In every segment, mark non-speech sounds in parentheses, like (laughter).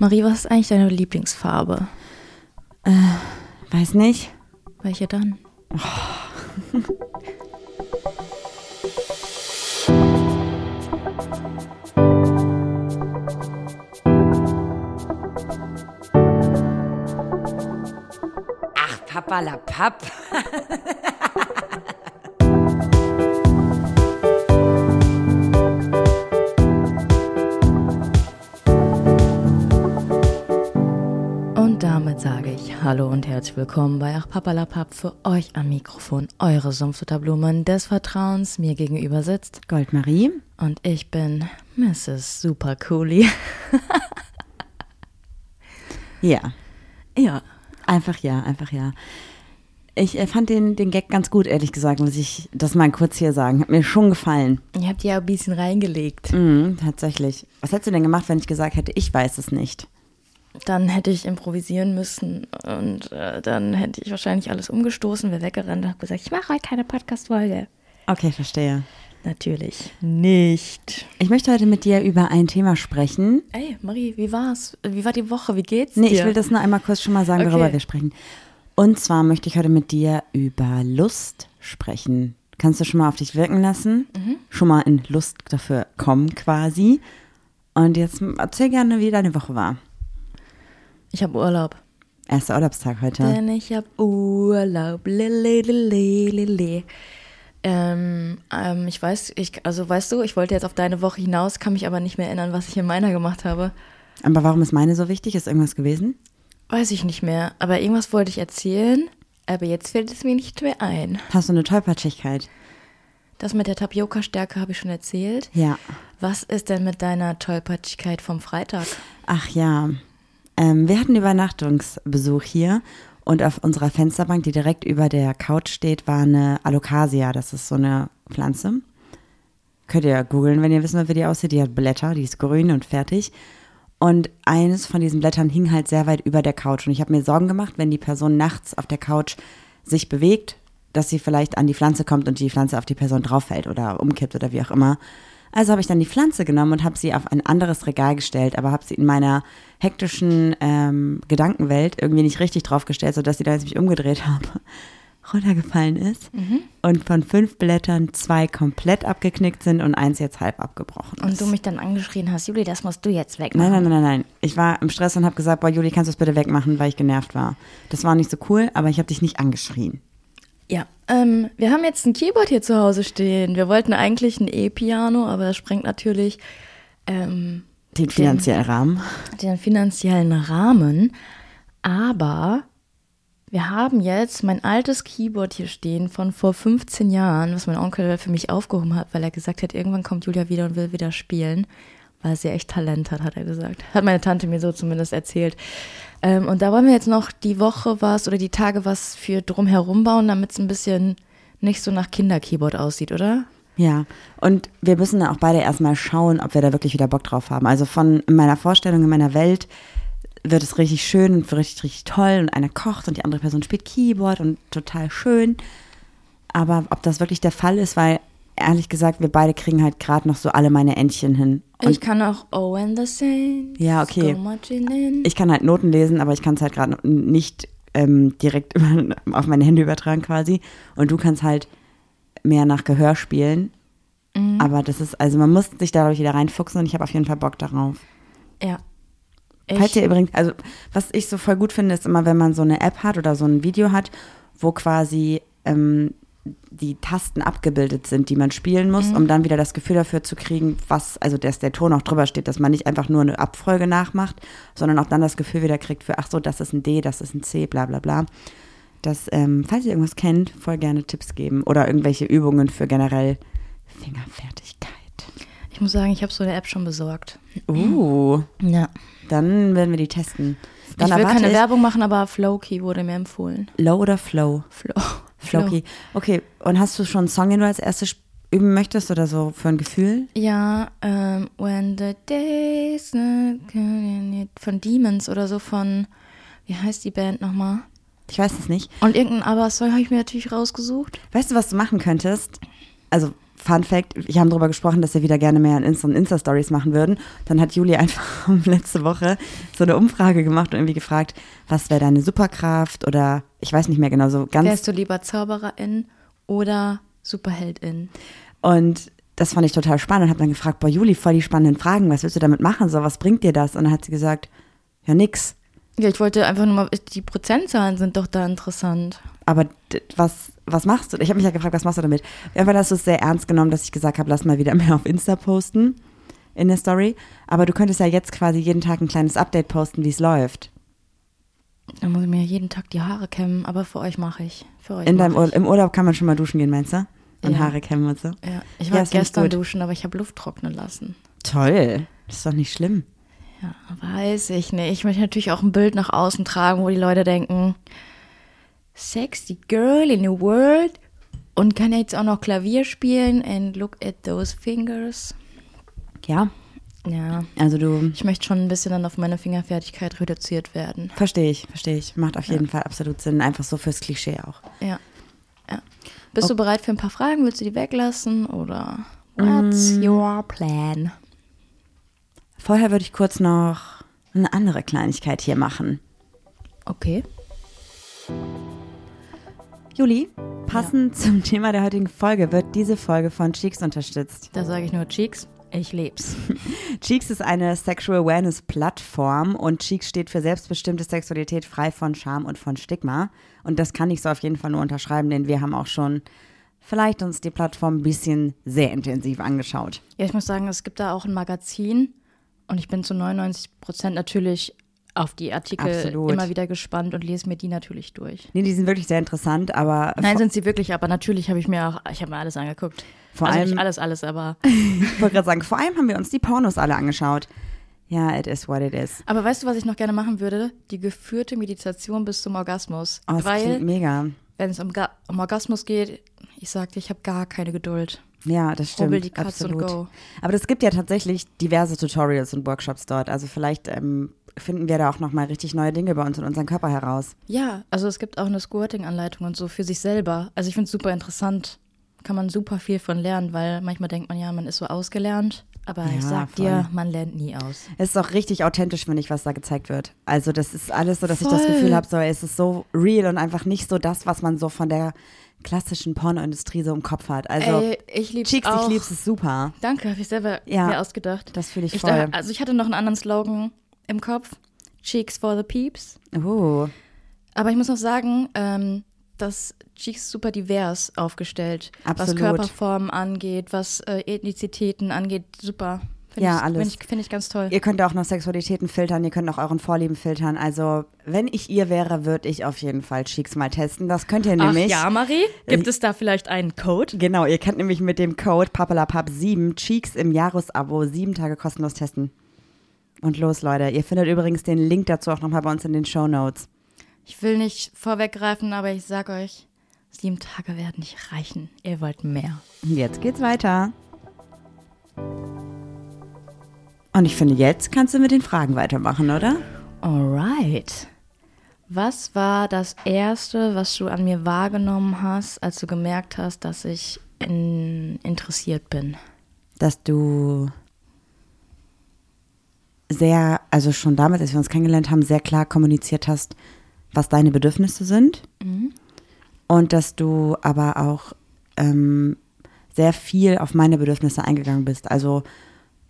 Marie, was ist eigentlich deine Lieblingsfarbe? Weiß nicht. Welche dann? Ach, Papa la Papp. (laughs) Hallo und herzlich willkommen bei Ach Papalapap für euch am Mikrofon, eure Sumpfutterblumen des Vertrauens. Mir gegenüber sitzt Goldmarie. und ich bin Mrs. Super Coolie. (laughs) Ja. ja, Einfach ja, einfach ja. Ich äh, fand den, den Gag ganz gut, ehrlich gesagt, muss ich das mal kurz hier sagen. Hat mir schon gefallen. ihr habt ja ein bisschen reingelegt. Mhm, tatsächlich. Was hättest du denn gemacht, wenn ich gesagt hätte, ich weiß es nicht? Dann hätte ich improvisieren müssen und äh, dann hätte ich wahrscheinlich alles umgestoßen, wäre weggerannt und habe gesagt, ich mache heute keine Podcast-Folge. Okay, verstehe. Natürlich nicht. Ich möchte heute mit dir über ein Thema sprechen. Ey, Marie, wie war's? Wie war die Woche? Wie geht's Nee, dir? ich will das nur einmal kurz schon mal sagen, Okay. worüber wir sprechen. Und zwar möchte ich heute mit dir über Lust sprechen. Kannst du schon mal auf dich wirken lassen? Mhm. Schon mal in Lust dafür kommen quasi. Und jetzt erzähl gerne, wie deine Woche war. Ich habe Urlaub. Erster Urlaubstag heute. Denn ich hab Urlaub. Lele, lele, lele. Ähm, ähm, ich weiß, ich, also weißt du, ich wollte jetzt auf deine Woche hinaus, kann mich aber nicht mehr erinnern, was ich in meiner gemacht habe. Aber warum ist meine so wichtig? Ist irgendwas gewesen? Weiß ich nicht mehr. Aber irgendwas wollte ich erzählen, aber jetzt fällt es mir nicht mehr ein. Hast du eine Tollpatschigkeit? Das mit der Tapioca-Stärke habe ich schon erzählt. Ja. Was ist denn mit deiner Tollpatschigkeit vom Freitag? Ach ja. Ähm, wir hatten Übernachtungsbesuch hier und auf unserer Fensterbank, die direkt über der Couch steht, war eine Alocasia. Das ist so eine Pflanze. Könnt ihr googeln, wenn ihr wissen wollt, wie die aussieht. Die hat Blätter, die ist grün und fertig. Und eines von diesen Blättern hing halt sehr weit über der Couch. Und ich habe mir Sorgen gemacht, wenn die Person nachts auf der Couch sich bewegt, dass sie vielleicht an die Pflanze kommt und die Pflanze auf die Person drauffällt oder umkippt oder wie auch immer. Also habe ich dann die Pflanze genommen und habe sie auf ein anderes Regal gestellt, aber habe sie in meiner hektischen ähm, Gedankenwelt irgendwie nicht richtig draufgestellt, sodass sie da, als ich mich umgedreht habe, (laughs) runtergefallen ist. Und von fünf Blättern zwei komplett abgeknickt sind und eins jetzt halb abgebrochen ist. Und du mich dann angeschrien hast, Juli, das musst du jetzt wegmachen. nein, nein, nein, nein. Ich war im Stress und habe gesagt, boah, Juli, kannst du das bitte wegmachen, weil ich genervt war. Das war nicht so cool, aber ich habe dich nicht angeschrien. Ja, ähm, wir haben jetzt ein Keyboard hier zu Hause stehen. Wir wollten eigentlich ein E-Piano, aber das sprengt natürlich ähm, Den finanziellen Rahmen. den finanziellen Rahmen. Aber wir haben jetzt mein altes Keyboard hier stehen von vor 15 Jahren, was mein Onkel für mich aufgehoben hat, weil er gesagt hat, irgendwann kommt Julia wieder und will wieder spielen, weil sie echt Talent hat, hat er gesagt. Hat meine Tante mir so zumindest erzählt. Ähm, und da wollen wir jetzt noch die Woche was oder die Tage was für drumherum bauen, damit es ein bisschen nicht so nach Kinderkeyboard aussieht, oder? Ja, und wir müssen auch beide erstmal schauen, ob wir da wirklich wieder Bock drauf haben. Also von meiner Vorstellung in meiner Welt wird es richtig schön und richtig, richtig toll und einer kocht und die andere Person spielt Keyboard und total schön. Aber ob das wirklich der Fall ist, weil ehrlich gesagt, wir beide kriegen halt gerade noch so alle meine Entchen hin. Und ich kann auch Oh and the Saints. Ja, okay. Ich kann halt Noten lesen, aber ich kann es halt gerade nicht ähm, direkt (laughs) über, auf meine Hände übertragen quasi. Und du kannst halt mehr nach Gehör spielen. Aber das ist, also man muss sich dadurch wieder reinfuchsen und ich habe auf jeden Fall Bock darauf. Ja. Falls ihr übrigens, also was ich so voll gut finde, ist immer, wenn man so eine App hat oder so ein Video hat, wo quasi ähm, die Tasten abgebildet sind, die man spielen muss, um dann wieder das Gefühl dafür zu kriegen, was, also dass der Ton auch drüber steht, dass man nicht einfach nur eine Abfolge nachmacht, sondern auch dann das Gefühl wieder kriegt für, ach so, das ist ein D, das ist ein C, bla bla bla. Das, ähm, falls ihr irgendwas kennt, voll gerne Tipps geben oder irgendwelche Übungen für generell Fingerfertigkeit. ich muss sagen, ich habe so eine App schon besorgt. Uh, Ja. dann werden wir die testen. Dann ich will keine ich- Werbung machen, aber Flowkey wurde mir empfohlen. Low oder Flow? Flow. Flowkey. Okay, und hast du schon einen Song, den du als erstes üben möchtest oder so für ein Gefühl? Ja, ähm, When the Days von Demons oder so von, wie heißt die Band nochmal? Ich weiß es nicht. Und irgendein Aber-Song habe ich mir natürlich rausgesucht. Weißt du, was du machen könntest? Also Fun Fact, ich habe darüber gesprochen, dass wir wieder gerne mehr in Insta- und Insta-Stories machen würden. Dann hat Juli einfach (laughs) letzte Woche so eine Umfrage gemacht und irgendwie gefragt, was wäre deine Superkraft oder ich weiß nicht mehr genau, so ganz. Wärst du lieber Zaubererin oder Superheldin? Und das fand ich total spannend und habe dann gefragt, boah, Juli, voll die spannenden Fragen, was willst du damit machen? So, was bringt dir das? Und dann hat sie gesagt, ja, nix. Ja, ich wollte einfach nur mal, die Prozentzahlen sind doch da interessant. Aber was, was machst du? Ich habe mich ja gefragt, was machst du damit? Irgendwann hast du es sehr ernst genommen, dass ich gesagt habe, lass mal wieder mehr auf Insta posten in der Story. Aber du könntest ja jetzt quasi jeden Tag ein kleines Update posten, wie es läuft. Dann muss ich mir jeden Tag die Haare kämmen, aber für euch mache ich. Für euch In deinem Ur. Im Urlaub kann man schon mal duschen gehen, meinst du? Und Ja. Haare kämmen und so. Ja, ich Ja, war ich gestern duschen, aber ich habe Luft trocknen lassen. Toll. Das ist doch nicht schlimm. Ja, weiß ich nicht. Ich möchte natürlich auch ein Bild nach außen tragen, wo die Leute denken, sexy girl in the world und kann jetzt auch noch Klavier spielen and look at those fingers. Ja. Ja, Also du, ich möchte schon ein bisschen dann auf meine Fingerfertigkeit reduziert werden. verstehe ich, verstehe ich. Macht auf jeden Fall absolut Sinn. Einfach so fürs Klischee auch. Ja. ja. Bist du bereit für ein paar Fragen? Willst du die weglassen oder what's your plan? Vorher würde ich kurz noch eine andere Kleinigkeit hier machen. Okay. Juli, passend zum Thema der heutigen Folge wird diese Folge von Cheeks unterstützt. Da sage ich nur Cheeks, ich leb's. (laughs) Cheeks ist eine Sexual Awareness Plattform und Cheeks steht für selbstbestimmte Sexualität frei von Scham und von Stigma. Und das kann ich so auf jeden Fall nur unterschreiben, denn wir haben auch schon vielleicht uns die Plattform ein bisschen sehr intensiv angeschaut. Ja, ich muss sagen, es gibt da auch ein Magazin und ich bin zu 99 Prozent natürlich auf die Artikel Absolut. immer wieder gespannt und lese mir die natürlich durch. Nee, die sind wirklich sehr interessant, aber Nein, sind sie wirklich, aber natürlich habe ich mir auch, ich habe mir alles angeguckt. Vor also allem- nicht alles, alles, aber. (laughs) ich wollte gerade sagen, vor allem haben wir uns die Pornos alle angeschaut. Ja, it is what it is. Aber weißt du, was ich noch gerne machen würde? Die geführte Meditation bis zum Orgasmus. Oh, das klingt Weil, mega. wenn es um, um Orgasmus geht, ich sagte, ich habe gar keine Geduld. Ja, das stimmt. Rubbel die Katze und absolut. go. Aber es gibt ja tatsächlich diverse Tutorials und Workshops dort. Also vielleicht ähm, finden wir da auch nochmal richtig neue Dinge bei uns und unseren Körper heraus. Ja, also es gibt auch eine Squirting-Anleitung und so für sich selber. Also ich finde es super interessant. Kann man super viel von lernen, weil manchmal denkt man ja, man ist so ausgelernt. Aber ich Ja, sag voll. dir, man lernt nie aus. Es ist auch richtig authentisch, finde ich, was da gezeigt wird. Also das ist alles so, dass ich das Voll. Gefühl habe, so es ist so real und einfach nicht so das, was man so von der klassischen Pornoindustrie so im Kopf hat. Also Ey, ich lieb's Cheeks, auch. ich lieb's, ist super. Danke, habe ich selber Ja, mir ausgedacht. das fühl ich ich voll. da- also ich hatte noch einen anderen Slogan im Kopf. Cheeks for the Peeps. Oh, Aber ich muss noch sagen, ähm, dass Cheeks super divers aufgestellt. Absolut. Was Körperformen angeht, was äh, Ethnizitäten angeht, super. Find Ja, ich, alles. Finde ich, find ich ganz toll. ihr könnt auch noch Sexualitäten filtern, ihr könnt auch euren Vorlieben filtern. Also wenn ich ihr wäre, würde ich auf jeden Fall Cheeks mal testen. Das könnt ihr Ach nämlich. ja, Marie? Gibt es da vielleicht einen Code? Genau, ihr könnt nämlich mit dem Code papalapap7 Cheeks im Jahresabo sieben Tage kostenlos testen. Und los, Leute. Ihr findet übrigens den Link dazu auch nochmal bei uns in den Show Notes. Ich will nicht vorweggreifen, aber ich sag euch, sieben Tage werden nicht reichen. Ihr wollt mehr. Jetzt geht's weiter. Und ich finde, jetzt kannst du mit den Fragen weitermachen, oder? Alright. Was war das Erste, was du an mir wahrgenommen hast, als du gemerkt hast, dass ich in, interessiert bin? Dass du sehr, also schon damals, als wir uns kennengelernt haben, sehr klar kommuniziert hast, was deine Bedürfnisse sind. Und dass du aber auch ähm, sehr viel auf meine Bedürfnisse eingegangen bist. Also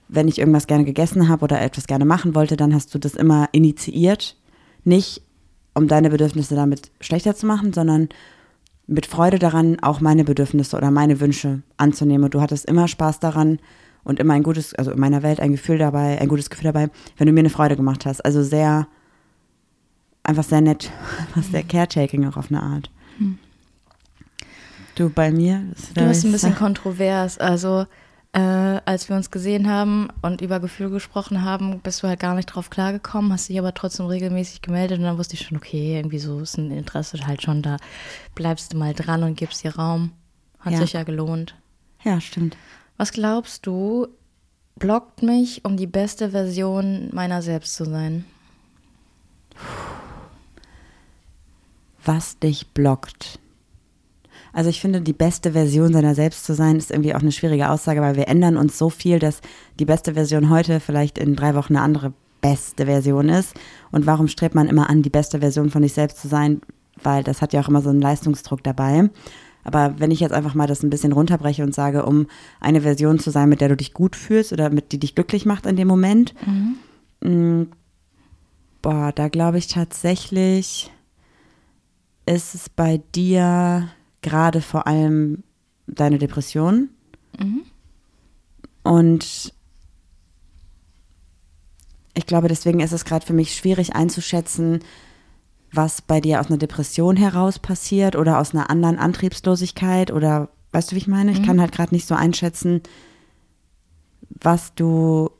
wenn ich irgendwas gerne gegessen habe oder etwas gerne machen wollte, dann hast du das immer initiiert. Nicht, um deine Bedürfnisse damit schlechter zu machen, sondern mit Freude daran, auch meine Bedürfnisse oder meine Wünsche anzunehmen. Und du hattest immer Spaß daran und immer ein gutes, also in meiner Welt ein Gefühl dabei, ein gutes Gefühl dabei, wenn du mir eine Freude gemacht hast. Also sehr, einfach sehr nett, (laughs) was sehr caretaking auch auf eine Art. Du bei mir? Du bist ein bisschen (laughs) kontrovers. Also, äh, als wir uns gesehen haben und über Gefühle gesprochen haben, bist du halt gar nicht drauf klargekommen, hast dich aber trotzdem regelmäßig gemeldet und dann wusste ich schon, okay, irgendwie so ist ein Interesse halt schon da. Bleibst du mal dran und gibst dir Raum. Hat Ja. sich ja gelohnt. Ja, stimmt. Was glaubst du, blockt mich, um die beste Version meiner selbst zu sein? Was dich blockt. Also ich finde, die beste Version seiner selbst zu sein, ist irgendwie auch eine schwierige Aussage, weil wir ändern uns so viel, dass die beste Version heute vielleicht in drei Wochen eine andere beste Version ist. Und warum strebt man immer an, die beste Version von sich selbst zu sein? Weil das hat ja auch immer so einen Leistungsdruck dabei. Aber wenn ich jetzt einfach mal das ein bisschen runterbreche und sage, um eine Version zu sein, mit der du dich gut fühlst oder mit die dich glücklich macht in dem Moment, mhm. boah, da glaube ich tatsächlich, ist es bei dir gerade vor allem deine Depression. Mhm. Und ich glaube, deswegen ist es gerade für mich schwierig einzuschätzen, was bei dir aus einer Depression heraus passiert oder aus einer anderen Antriebslosigkeit oder weißt du, wie ich meine? Ich mhm. kann halt gerade nicht so einschätzen, was du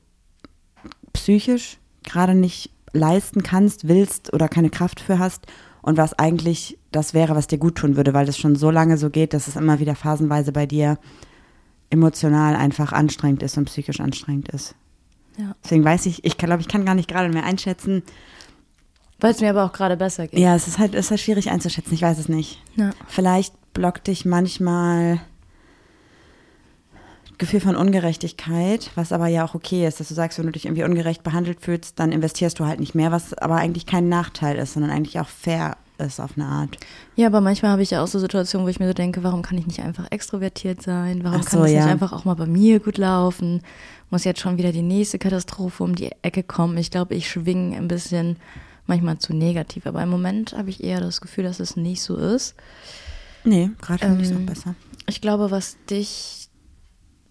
psychisch gerade nicht leisten kannst, willst oder keine Kraft für hast und was eigentlich das wäre, was dir gut tun würde, weil das schon so lange so geht, dass es immer wieder phasenweise bei dir emotional einfach anstrengend ist und psychisch anstrengend ist. Ja. Deswegen weiß ich, ich glaube, ich kann gar nicht gerade mehr einschätzen. Weil es mir aber auch gerade besser geht. Ja, es ist halt, es ist halt schwierig einzuschätzen, ich weiß es nicht. Ja. Vielleicht blockt dich manchmal Gefühl von Ungerechtigkeit, was aber ja auch okay ist, dass du sagst, wenn du dich irgendwie ungerecht behandelt fühlst, dann investierst du halt nicht mehr, was aber eigentlich kein Nachteil ist, sondern eigentlich auch fair ist auf eine Art. Ja, aber manchmal habe ich ja auch so Situationen, wo ich mir so denke, warum kann ich nicht einfach extrovertiert sein? Warum so, kann es ja. nicht einfach auch mal bei mir gut laufen? Muss jetzt schon wieder die nächste Katastrophe um die Ecke kommen? Ich glaube, ich schwinge ein bisschen manchmal zu negativ, aber im Moment habe ich eher das Gefühl, dass es nicht so ist. Nee, gerade finde ähm, ich es noch besser. Ich glaube, was dich,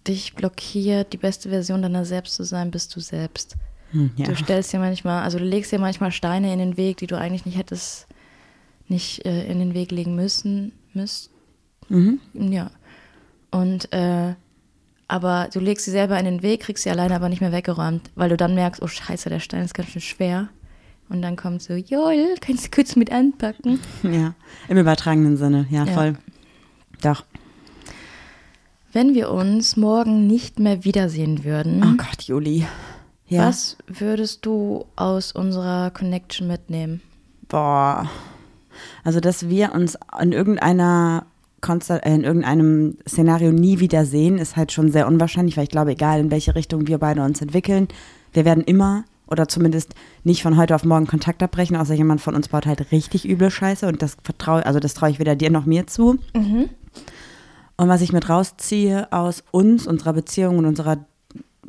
dich blockiert, die beste Version deiner selbst zu sein, bist du selbst. Hm, ja. Du stellst dir manchmal, also du legst dir manchmal Steine in den Weg, die du eigentlich nicht hättest nicht äh, in den Weg legen müssen, müsst. Mhm. Ja. Und äh, aber du legst sie selber in den Weg, kriegst sie alleine aber nicht mehr weggeräumt, weil du dann merkst, oh scheiße, der Stein ist ganz schön schwer. Und dann kommt so, Joel, kannst du kurz mit anpacken? (laughs) Ja, im übertragenen Sinne, ja, ja, voll. Doch. Wenn wir uns morgen nicht mehr wiedersehen würden. Oh Gott, Juli. Ja. Was würdest du aus unserer Connection mitnehmen? Boah. Also, dass wir uns in irgendeiner äh, in irgendeinem Szenario nie wieder sehen, ist halt schon sehr unwahrscheinlich, weil ich glaube, egal in welche Richtung wir beide uns entwickeln, wir werden immer oder zumindest nicht von heute auf morgen Kontakt abbrechen, außer jemand von uns baut halt richtig üble Scheiße und das vertraue, also das traue ich weder dir noch mir zu. Mhm. Und was ich mit rausziehe aus uns, unserer Beziehung und unserer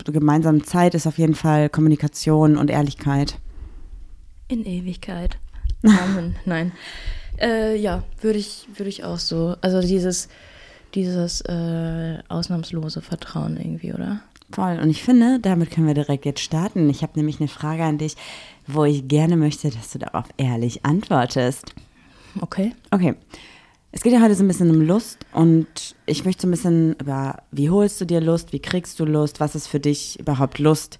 gemeinsamen Zeit, ist auf jeden Fall Kommunikation und Ehrlichkeit. In Ewigkeit. Amen. (laughs) Nein. Äh, ja, würde ich, würde ich auch so. Also dieses, dieses äh, ausnahmslose Vertrauen irgendwie, oder? Voll. Und ich finde, damit können wir direkt jetzt starten. Ich habe nämlich eine Frage an dich, wo ich gerne möchte, dass du darauf ehrlich antwortest. Okay. Okay. Es geht ja heute so ein bisschen um Lust und ich möchte so ein bisschen über, wie holst du dir Lust, wie kriegst du Lust, was ist für dich überhaupt Lust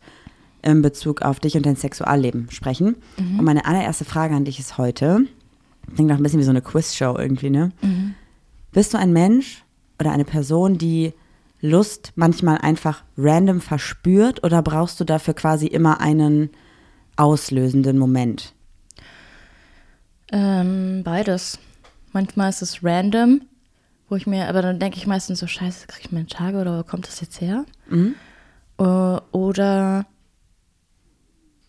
in Bezug auf dich und dein Sexualleben sprechen. Mhm. Und meine allererste Frage an dich ist heute, klingt auch ein bisschen wie so eine Quizshow irgendwie, ne? Mhm. Bist du ein Mensch oder eine Person, die Lust manchmal einfach random verspürt oder brauchst du dafür quasi immer einen auslösenden Moment? Ähm, beides. Manchmal ist es random, wo ich mir, aber dann denke ich meistens so, scheiße, kriege ich mir einen Tage oder wo kommt das jetzt her? Mhm. Oder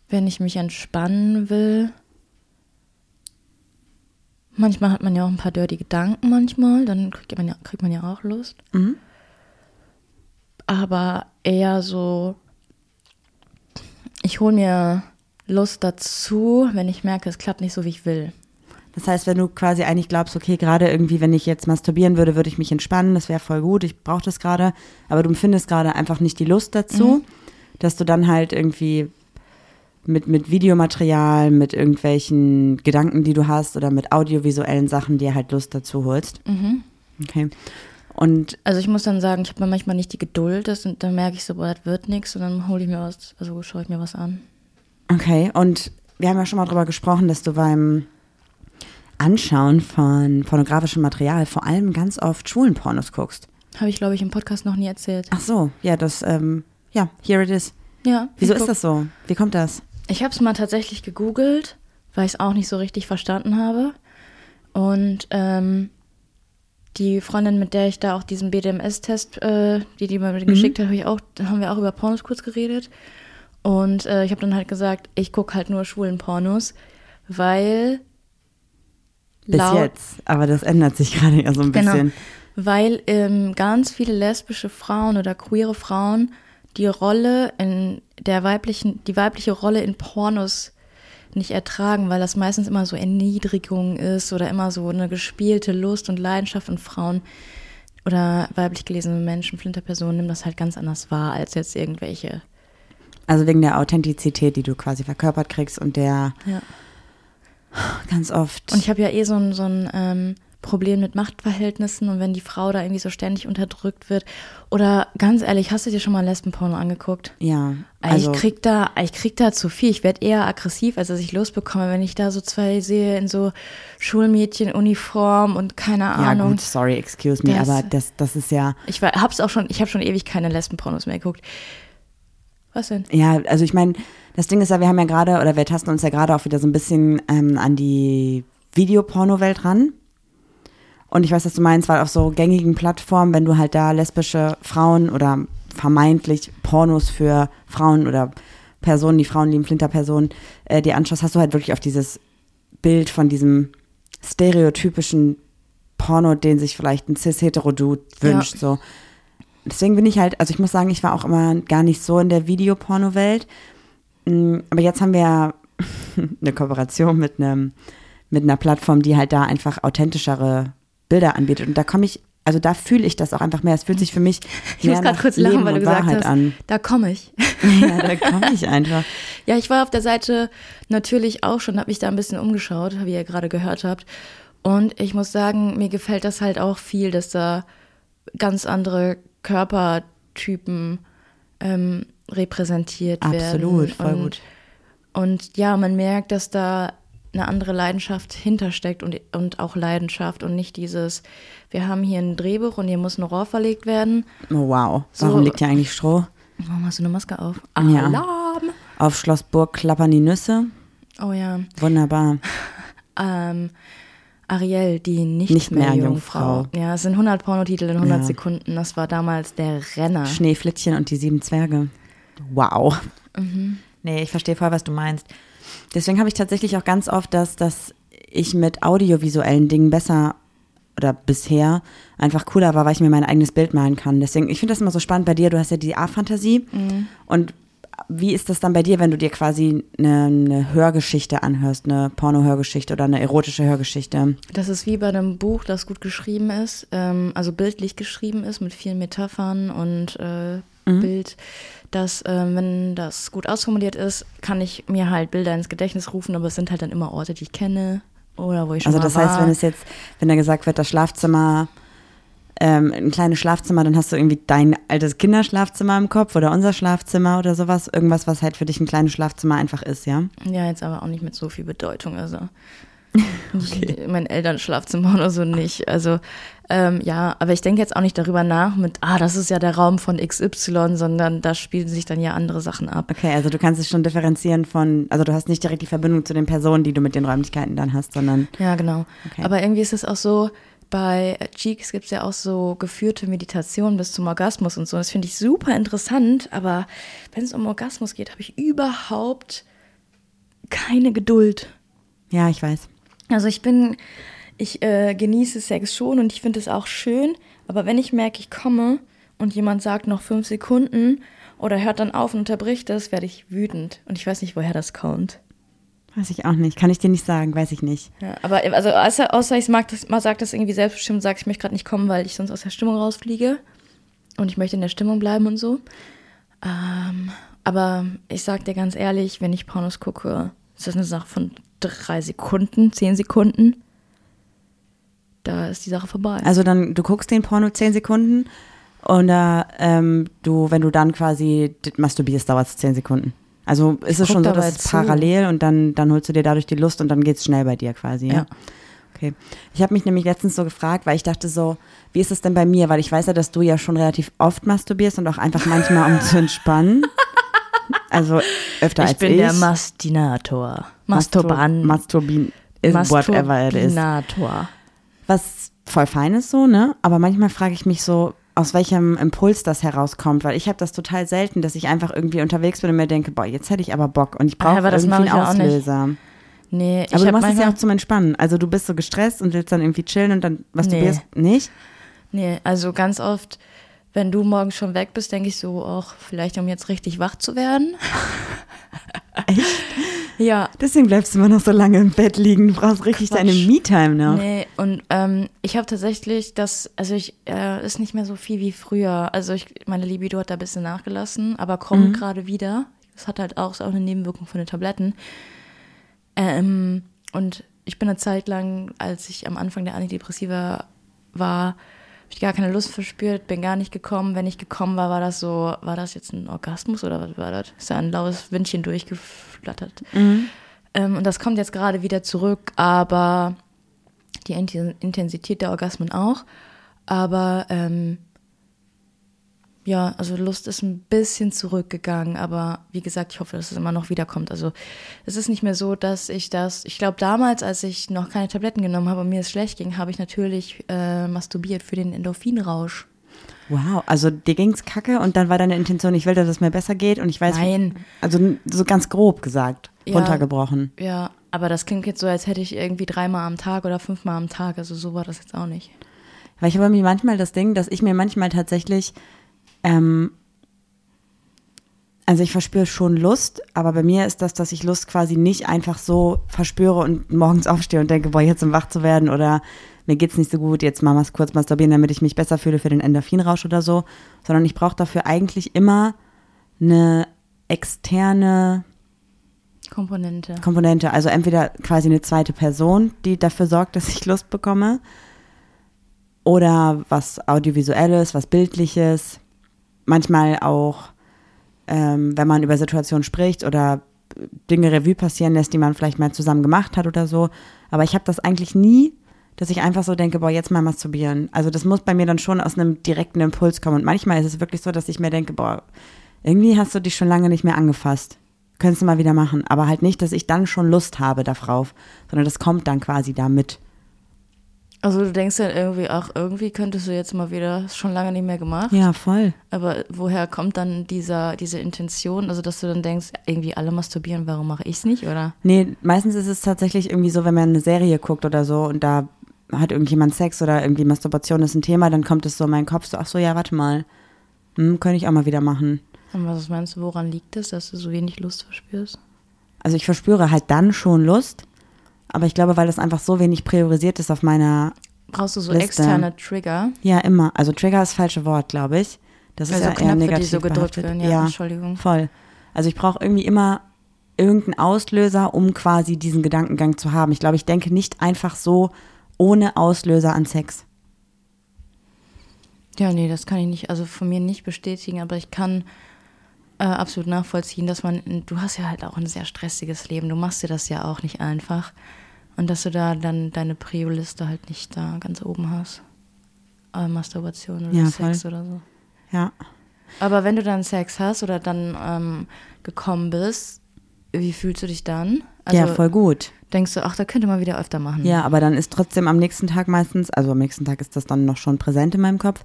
wenn ich mich entspannen will. Manchmal hat man ja auch ein paar dirty Gedanken manchmal, dann kriegt man ja, kriegt man ja auch Lust. Mhm. Aber eher so, ich hole mir Lust dazu, wenn ich merke, es klappt nicht so, wie ich will. Das heißt, wenn du quasi eigentlich glaubst, okay, gerade irgendwie, wenn ich jetzt masturbieren würde, würde ich mich entspannen, das wäre voll gut, ich brauche das gerade, aber du findest gerade einfach nicht die Lust dazu, mhm. dass du dann halt irgendwie mit, mit Videomaterial, mit irgendwelchen Gedanken, die du hast oder mit audiovisuellen Sachen dir halt Lust dazu holst. Mhm. Okay. Und also ich muss dann sagen, ich habe manchmal nicht die Geduld, das, und dann merke ich so, boah, das wird nichts und dann hole ich mir was, also schaue ich mir was an. Okay, und wir haben ja schon mal drüber gesprochen, dass du beim Anschauen von pornografischem Material vor allem ganz oft schwulen Pornos guckst. Habe ich, glaube ich, im Podcast noch nie erzählt. Ach so, ja, das, ähm, ja, here it is. Ja. Wieso ist das so? Wie kommt das? Ich habe es mal tatsächlich gegoogelt, weil ich es auch nicht so richtig verstanden habe. Und ähm, die Freundin, mit der ich da auch diesen BDMS-Test, äh, die die mir geschickt hat, hab ich auch, da haben wir auch über Pornos kurz geredet. Und äh, ich habe dann halt gesagt, ich gucke halt nur schwulen Pornos, weil Bis jetzt. Aber das ändert sich (laughs) gerade ja so ein Genau. bisschen. Weil ähm, ganz viele lesbische Frauen oder queere Frauen die Rolle in der weiblichen, die weibliche Rolle in Pornos nicht ertragen, weil das meistens immer so Erniedrigung ist oder immer so eine gespielte Lust und Leidenschaft und Frauen oder weiblich gelesene Menschen, Flinterpersonen nehmen das halt ganz anders wahr als jetzt irgendwelche. Also wegen der Authentizität, die du quasi verkörpert kriegst und der Ja. ganz oft. Und ich habe ja eh so ein, so ein ähm, Problem mit Machtverhältnissen und wenn die Frau da irgendwie so ständig unterdrückt wird. Oder ganz ehrlich, hast du dir schon mal Lesbenporno angeguckt? ja, Also, ich krieg da, ich krieg da zu viel. Ich werde eher aggressiv, als dass ich losbekomme, wenn ich da so zwei sehe in so Schulmädchenuniform und keine ja Ahnung. gut, sorry, excuse me, Das- aber das, das ist ja, Ich war, hab's auch schon, ich habe schon ewig keine Lesbenpornos mehr geguckt. Was denn? ja, also ich meine, das Ding ist ja, wir haben ja gerade, oder wir tasten uns ja gerade auch wieder so ein bisschen ähm, an die Videoporno-Welt ran. Und ich weiß, was du meinst, weil auf so gängigen Plattformen, wenn du halt da lesbische Frauen oder vermeintlich Pornos für Frauen oder Personen, die Frauen lieben, Flinterpersonen, äh, dir anschaust, hast du halt wirklich auf dieses Bild von diesem stereotypischen Porno, den sich vielleicht ein cis-hetero-Dude wünscht, so. Deswegen bin ich halt, also ich muss sagen, ich war auch immer gar nicht so in der Videoporno-Welt. Mm, Aber jetzt haben wir ja (laughs) eine Kooperation mit einem mit einer Plattform, die halt da einfach authentischere Bilder anbietet. Und da komme ich, also da fühle ich das auch einfach mehr. Es fühlt sich für mich Ich muss gerade kurz Leben lachen, weil du gesagt Wahrheit hast, an. da komme ich. (laughs) Ja, da komme ich einfach. (laughs) Ja, ich war auf der Seite natürlich auch schon, habe mich da ein bisschen umgeschaut, wie ihr gerade gehört habt. Und ich muss sagen, mir gefällt das halt auch viel, dass da ganz andere Körpertypen ähm, repräsentiert werden. Absolut, voll und, gut. Und ja, man merkt, dass da eine andere Leidenschaft hintersteckt und, und auch Leidenschaft und nicht dieses, wir haben hier ein Drehbuch und hier muss ein Rohr verlegt werden. Oh, wow. So- Warum liegt hier eigentlich Stroh? Warum hast du eine Maske auf? Ja. Alarm! Auf Schloss Burg klappern die Nüsse. Oh ja. Wunderbar. (laughs) ähm, Ariel, die nicht, Nicht mehr, mehr Jungfrau. Jungfrau. Ja, es sind 100 Pornotitel in 100 Ja. Sekunden. Das war damals der Renner. Schneeflittchen und die sieben Zwerge. Wow. Mhm. Nee, ich verstehe voll, was du meinst. Deswegen habe ich tatsächlich auch ganz oft, dass, dass ich mit audiovisuellen Dingen besser oder bisher einfach cooler war, weil ich mir mein eigenes Bild malen kann. Deswegen, ich finde das immer so spannend bei dir. Du hast ja die A-Fantasie. Mhm. Und wie ist das dann bei dir, wenn du dir quasi eine, eine Hörgeschichte anhörst, eine Porno-Hörgeschichte oder eine erotische Hörgeschichte? Das ist wie bei einem Buch, das gut geschrieben ist, ähm, also bildlich geschrieben ist mit vielen Metaphern und äh, Mhm. Bild, dass, ähm, wenn das gut ausformuliert ist, kann ich mir halt Bilder ins Gedächtnis rufen, aber es sind halt dann immer Orte, die ich kenne oder wo ich schon Also mal das war. heißt, wenn es jetzt, wenn da gesagt wird, das Schlafzimmer, ähm, ein kleines Schlafzimmer, dann hast du irgendwie dein altes Kinderschlafzimmer im Kopf oder unser Schlafzimmer oder sowas. Irgendwas, was halt für dich ein kleines Schlafzimmer einfach ist, ja? Ja, jetzt aber auch nicht mit so viel Bedeutung. Also (laughs) nicht mein Elternschlafzimmer oder so nicht. Also ähm, ja, aber ich denke jetzt auch nicht darüber nach mit, ah, das ist ja der Raum von XY, sondern da spielen sich dann ja andere Sachen ab. Okay, also du kannst es schon differenzieren von, also du hast nicht direkt die Verbindung zu den Personen, die du mit den Räumlichkeiten dann hast, sondern Ja, genau. Okay. Aber irgendwie ist es auch so, bei Cheeks gibt es ja auch so geführte Meditationen bis zum Orgasmus und so. Das finde ich super interessant, aber wenn es um Orgasmus geht, habe ich überhaupt keine Geduld. ja, ich weiß. Also ich bin, ich äh, genieße Sex schon und ich finde es auch schön, aber wenn ich merke, ich komme und jemand sagt noch fünf Sekunden oder hört dann auf und unterbricht das, werde ich wütend. Und ich weiß nicht, woher das kommt. Weiß ich auch nicht. Kann ich dir nicht sagen, weiß ich nicht. Ja, aber also außer, außer ich mag das, man sagt das irgendwie selbstbestimmt, und sagt, ich möchte gerade nicht kommen, weil ich sonst aus der Stimmung rausfliege und ich möchte in der Stimmung bleiben und so. Ähm, aber ich sag dir ganz ehrlich, wenn ich Pornos gucke, ist das eine Sache von drei Sekunden, zehn Sekunden. Da ist die Sache vorbei. Also dann, du guckst den Porno zehn Sekunden und äh, ähm, du, wenn du dann quasi masturbierst, dauert es zehn Sekunden. Also ist es schon so, dass es parallel und dann, dann holst du dir dadurch die Lust und dann geht's schnell bei dir quasi, ja? Ja. Okay. Ich habe mich nämlich letztens so gefragt, weil ich dachte so, wie ist es denn bei mir? Weil ich weiß ja, dass du ja schon relativ oft masturbierst und auch einfach manchmal, um zu entspannen. (laughs) Also öfter ich als bin ich. der Mastinator. Masturban. Masturbin is whatever it is. Masturbinator. Was voll fein ist so, ne? Aber manchmal frage ich mich so, aus welchem Impuls das herauskommt, weil ich habe das total selten, dass ich einfach irgendwie unterwegs bin und mir denke, boah, jetzt hätte ich aber Bock und ich brauche aber das irgendwie einen. Auslöser. Nee, ich Aber du machst es ja auch zum Entspannen. Also du bist so gestresst und willst dann irgendwie chillen und dann was Nee. du bist, nicht? Nee, also ganz oft, wenn du morgen schon weg bist, denke ich so, auch vielleicht um jetzt richtig wach zu werden. (laughs) Echt? Ja, Deswegen bleibst du immer noch so lange im Bett liegen. Du brauchst richtig Quatsch. deine Me-Time noch. nee, und ähm, ich habe tatsächlich das, also ich, äh, ist nicht mehr so viel wie früher. Also ich, meine Libido hat da ein bisschen nachgelassen, aber kommt Mhm. gerade wieder. Das hat halt auch, auch eine Nebenwirkung von den Tabletten. Ähm, und ich bin eine Zeit lang, als ich am Anfang der Antidepressiva war, ich gar keine Lust verspürt, bin gar nicht gekommen. Wenn ich gekommen war, war das so, war das jetzt ein Orgasmus oder was war das? Ist da ein laues Windchen durchgeflattert. Mhm. Ähm, und das kommt jetzt gerade wieder zurück, aber die Inten- Intensität der Orgasmen auch. Aber ähm, ja, also Lust ist ein bisschen zurückgegangen, aber wie gesagt, ich hoffe, dass es immer noch wiederkommt. Also es ist nicht mehr so, dass ich das, ich glaube damals, als ich noch keine Tabletten genommen habe und mir es schlecht ging, habe ich natürlich äh, masturbiert für den Endorphinrausch. Wow, also dir ging's kacke und dann war deine Intention, ich will, dass es mir besser geht und ich weiß. Nein. Also so ganz grob gesagt, Ja. runtergebrochen. Ja, aber das klingt jetzt so, als hätte ich irgendwie dreimal am Tag oder fünfmal am Tag. Also so war das jetzt auch nicht. Weil ich habe mir manchmal das Ding, dass ich mir manchmal tatsächlich, ähm, also ich verspüre schon Lust, aber bei mir ist das, dass ich Lust quasi nicht einfach so verspüre und morgens (laughs) aufstehe und denke, boah, jetzt um wach zu werden oder mir geht's nicht so gut, jetzt mal was kurz masturbieren, damit ich mich besser fühle für den Endorphinrausch oder so, sondern ich brauche dafür eigentlich immer eine externe Komponente. Komponente. Also entweder quasi eine zweite Person, die dafür sorgt, dass ich Lust bekomme. Oder was Audiovisuelles, was Bildliches. Manchmal auch, ähm, wenn man über Situationen spricht oder Dinge Revue passieren lässt, die man vielleicht mal zusammen gemacht hat oder so. Aber ich habe das eigentlich nie, dass ich einfach so denke, boah, jetzt mal masturbieren. Also das muss bei mir dann schon aus einem direkten Impuls kommen. Und manchmal ist es wirklich so, dass ich mir denke, boah, irgendwie hast du dich schon lange nicht mehr angefasst. Könntest du mal wieder machen. Aber halt nicht, dass ich dann schon Lust habe darauf, sondern das kommt dann quasi damit. Also du denkst dann irgendwie, ach, irgendwie könntest du jetzt mal wieder, schon lange nicht mehr gemacht. Ja, voll. Aber woher kommt dann dieser, diese Intention? Also dass du dann denkst, irgendwie alle masturbieren, warum mache ich es nicht, oder? Nee, meistens ist es tatsächlich irgendwie so, wenn man eine Serie guckt oder so und da hat irgendjemand Sex oder irgendwie Masturbation ist ein Thema, dann kommt es so in meinen Kopf so, ach so, ja, warte mal. Hm, könnte ich auch mal wieder machen. Und was meinst du, woran liegt es, dass du so wenig Lust verspürst? Also ich verspüre halt dann schon Lust, aber ich glaube, weil das einfach so wenig priorisiert ist auf meiner, Brauchst du so Liste. externe Trigger? ja immer, also Trigger ist das falsche Wort, glaube ich. Das ist Also ja eher Knöpfe, die negativ so gedrückt behaftet. werden, ja, Entschuldigung. Voll. Also ich brauche irgendwie immer irgendeinen Auslöser, um quasi diesen Gedankengang zu haben. Ich glaube, ich denke nicht einfach so ohne Auslöser an Sex. Ja, nee, das kann ich nicht, also von mir nicht bestätigen, aber ich kann äh, absolut nachvollziehen, dass man, du hast ja halt auch ein sehr stressiges Leben, du machst dir das ja auch nicht einfach. Und dass du da dann deine Prio-Liste halt nicht da ganz oben hast. Äh, Masturbation oder Ja, Sex voll. oder so. Ja. Aber wenn du dann Sex hast oder dann ähm, gekommen bist, wie fühlst du dich dann? Also ja, voll gut. denkst du, ach, da könnte man wieder öfter machen. Ja, aber dann ist trotzdem am nächsten Tag meistens, also am nächsten Tag ist das dann noch schon präsent in meinem Kopf,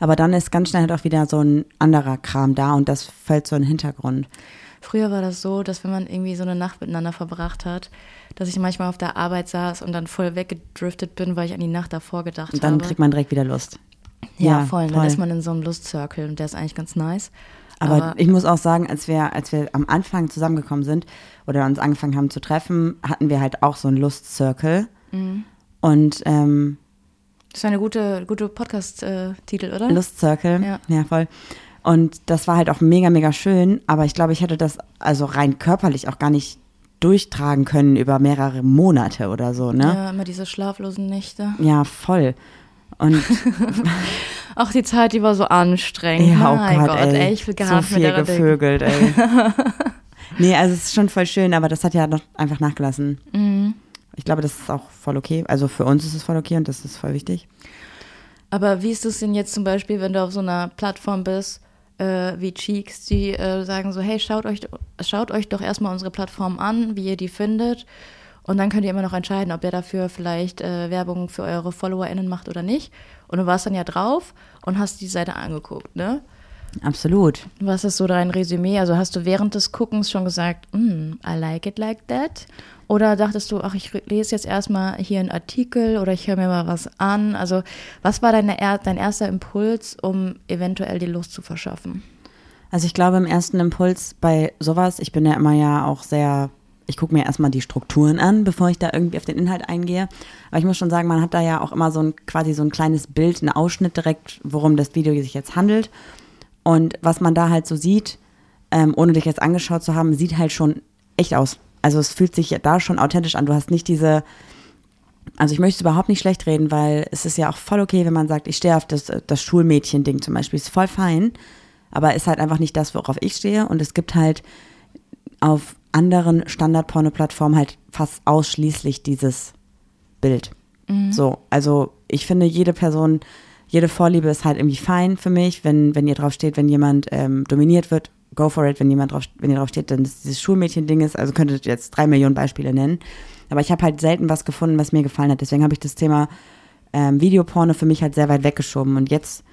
aber dann ist ganz schnell halt auch wieder so ein anderer Kram da und das fällt so in den Hintergrund. Früher war das so, dass wenn man irgendwie so eine Nacht miteinander verbracht hat, dass ich manchmal auf der Arbeit saß und dann voll weggedriftet bin, weil ich an die Nacht davor gedacht Und dann habe. kriegt man direkt wieder Lust. ja, ja, voll. Dann voll. ist man in so einem Lustcircle und der ist eigentlich ganz nice. Aber, ich muss auch sagen, als wir, als wir am Anfang zusammengekommen sind oder uns angefangen haben zu treffen, hatten wir halt auch so einen Lustcircle. Mhm. Und ähm, das ist eine gute, gute Podcast-Titel, oder? Lustcircle, Ja. ja. voll. Und das war halt auch mega, mega schön, aber ich glaube, ich hätte das also rein körperlich auch gar nicht durchtragen können über mehrere Monate oder so, ne? Ja, immer diese schlaflosen Nächte. Ja, voll. Und (laughs) Ach, die Zeit, die war so anstrengend. ja, oh mein Gott, ey, ich will gar so nicht viel mehr denken. gevögelt, ey. (laughs) nee, also es ist schon voll schön, aber das hat ja noch einfach nachgelassen. Mhm. Ich glaube, das ist auch voll okay. Also für uns ist es voll okay und das ist voll wichtig. Aber wie ist es denn jetzt zum Beispiel, wenn du auf so einer Plattform bist, äh, wie Cheeks, die äh, sagen so, hey, schaut euch, schaut euch doch erstmal unsere Plattform an, wie ihr die findet. Und dann könnt ihr immer noch entscheiden, ob ihr dafür vielleicht äh, Werbung für eure FollowerInnen macht oder nicht. Und du warst dann ja drauf und hast die Seite angeguckt, ne? Absolut. Was ist so dein Resümee? Also hast du während des Guckens schon gesagt, mm, I like it like that? Oder dachtest du, ach, ich lese jetzt erstmal hier einen Artikel oder ich höre mir mal was an? Also, was war deine, dein erster Impuls, um eventuell die Lust zu verschaffen? Also, ich glaube, im ersten Impuls bei sowas, ich bin ja immer ja auch sehr, ich gucke mir erstmal die Strukturen an, bevor ich da irgendwie auf den Inhalt eingehe. Aber ich muss schon sagen, man hat da ja auch immer so ein quasi so ein kleines Bild, einen Ausschnitt direkt, worum das Video sich jetzt handelt. Und was man da halt so sieht, ähm, ohne dich jetzt angeschaut zu haben, sieht halt schon echt aus. Also es fühlt sich da schon authentisch an. Du hast nicht diese, also ich möchte es überhaupt nicht schlecht reden, weil es ist ja auch voll okay, wenn man sagt, ich stehe auf das, das Schulmädchen-Ding zum Beispiel. Ist voll fein, aber ist halt einfach nicht das, worauf ich stehe. Und es gibt halt auf anderen Standard-Porno-Plattformen halt fast ausschließlich dieses Bild. Mhm. So, also ich finde, jede Person, jede Vorliebe ist halt irgendwie fein für mich, wenn, wenn ihr drauf steht, wenn jemand ähm, dominiert wird, go for it, wenn jemand drauf, wenn ihr drauf steht, dann ist dieses Schulmädchen-Ding ist, also könntet ihr jetzt drei Millionen Beispiele nennen. Aber ich habe halt selten was gefunden, was mir gefallen hat. Deswegen habe ich das Thema ähm, Videoporno für mich halt sehr weit weggeschoben. Und jetzt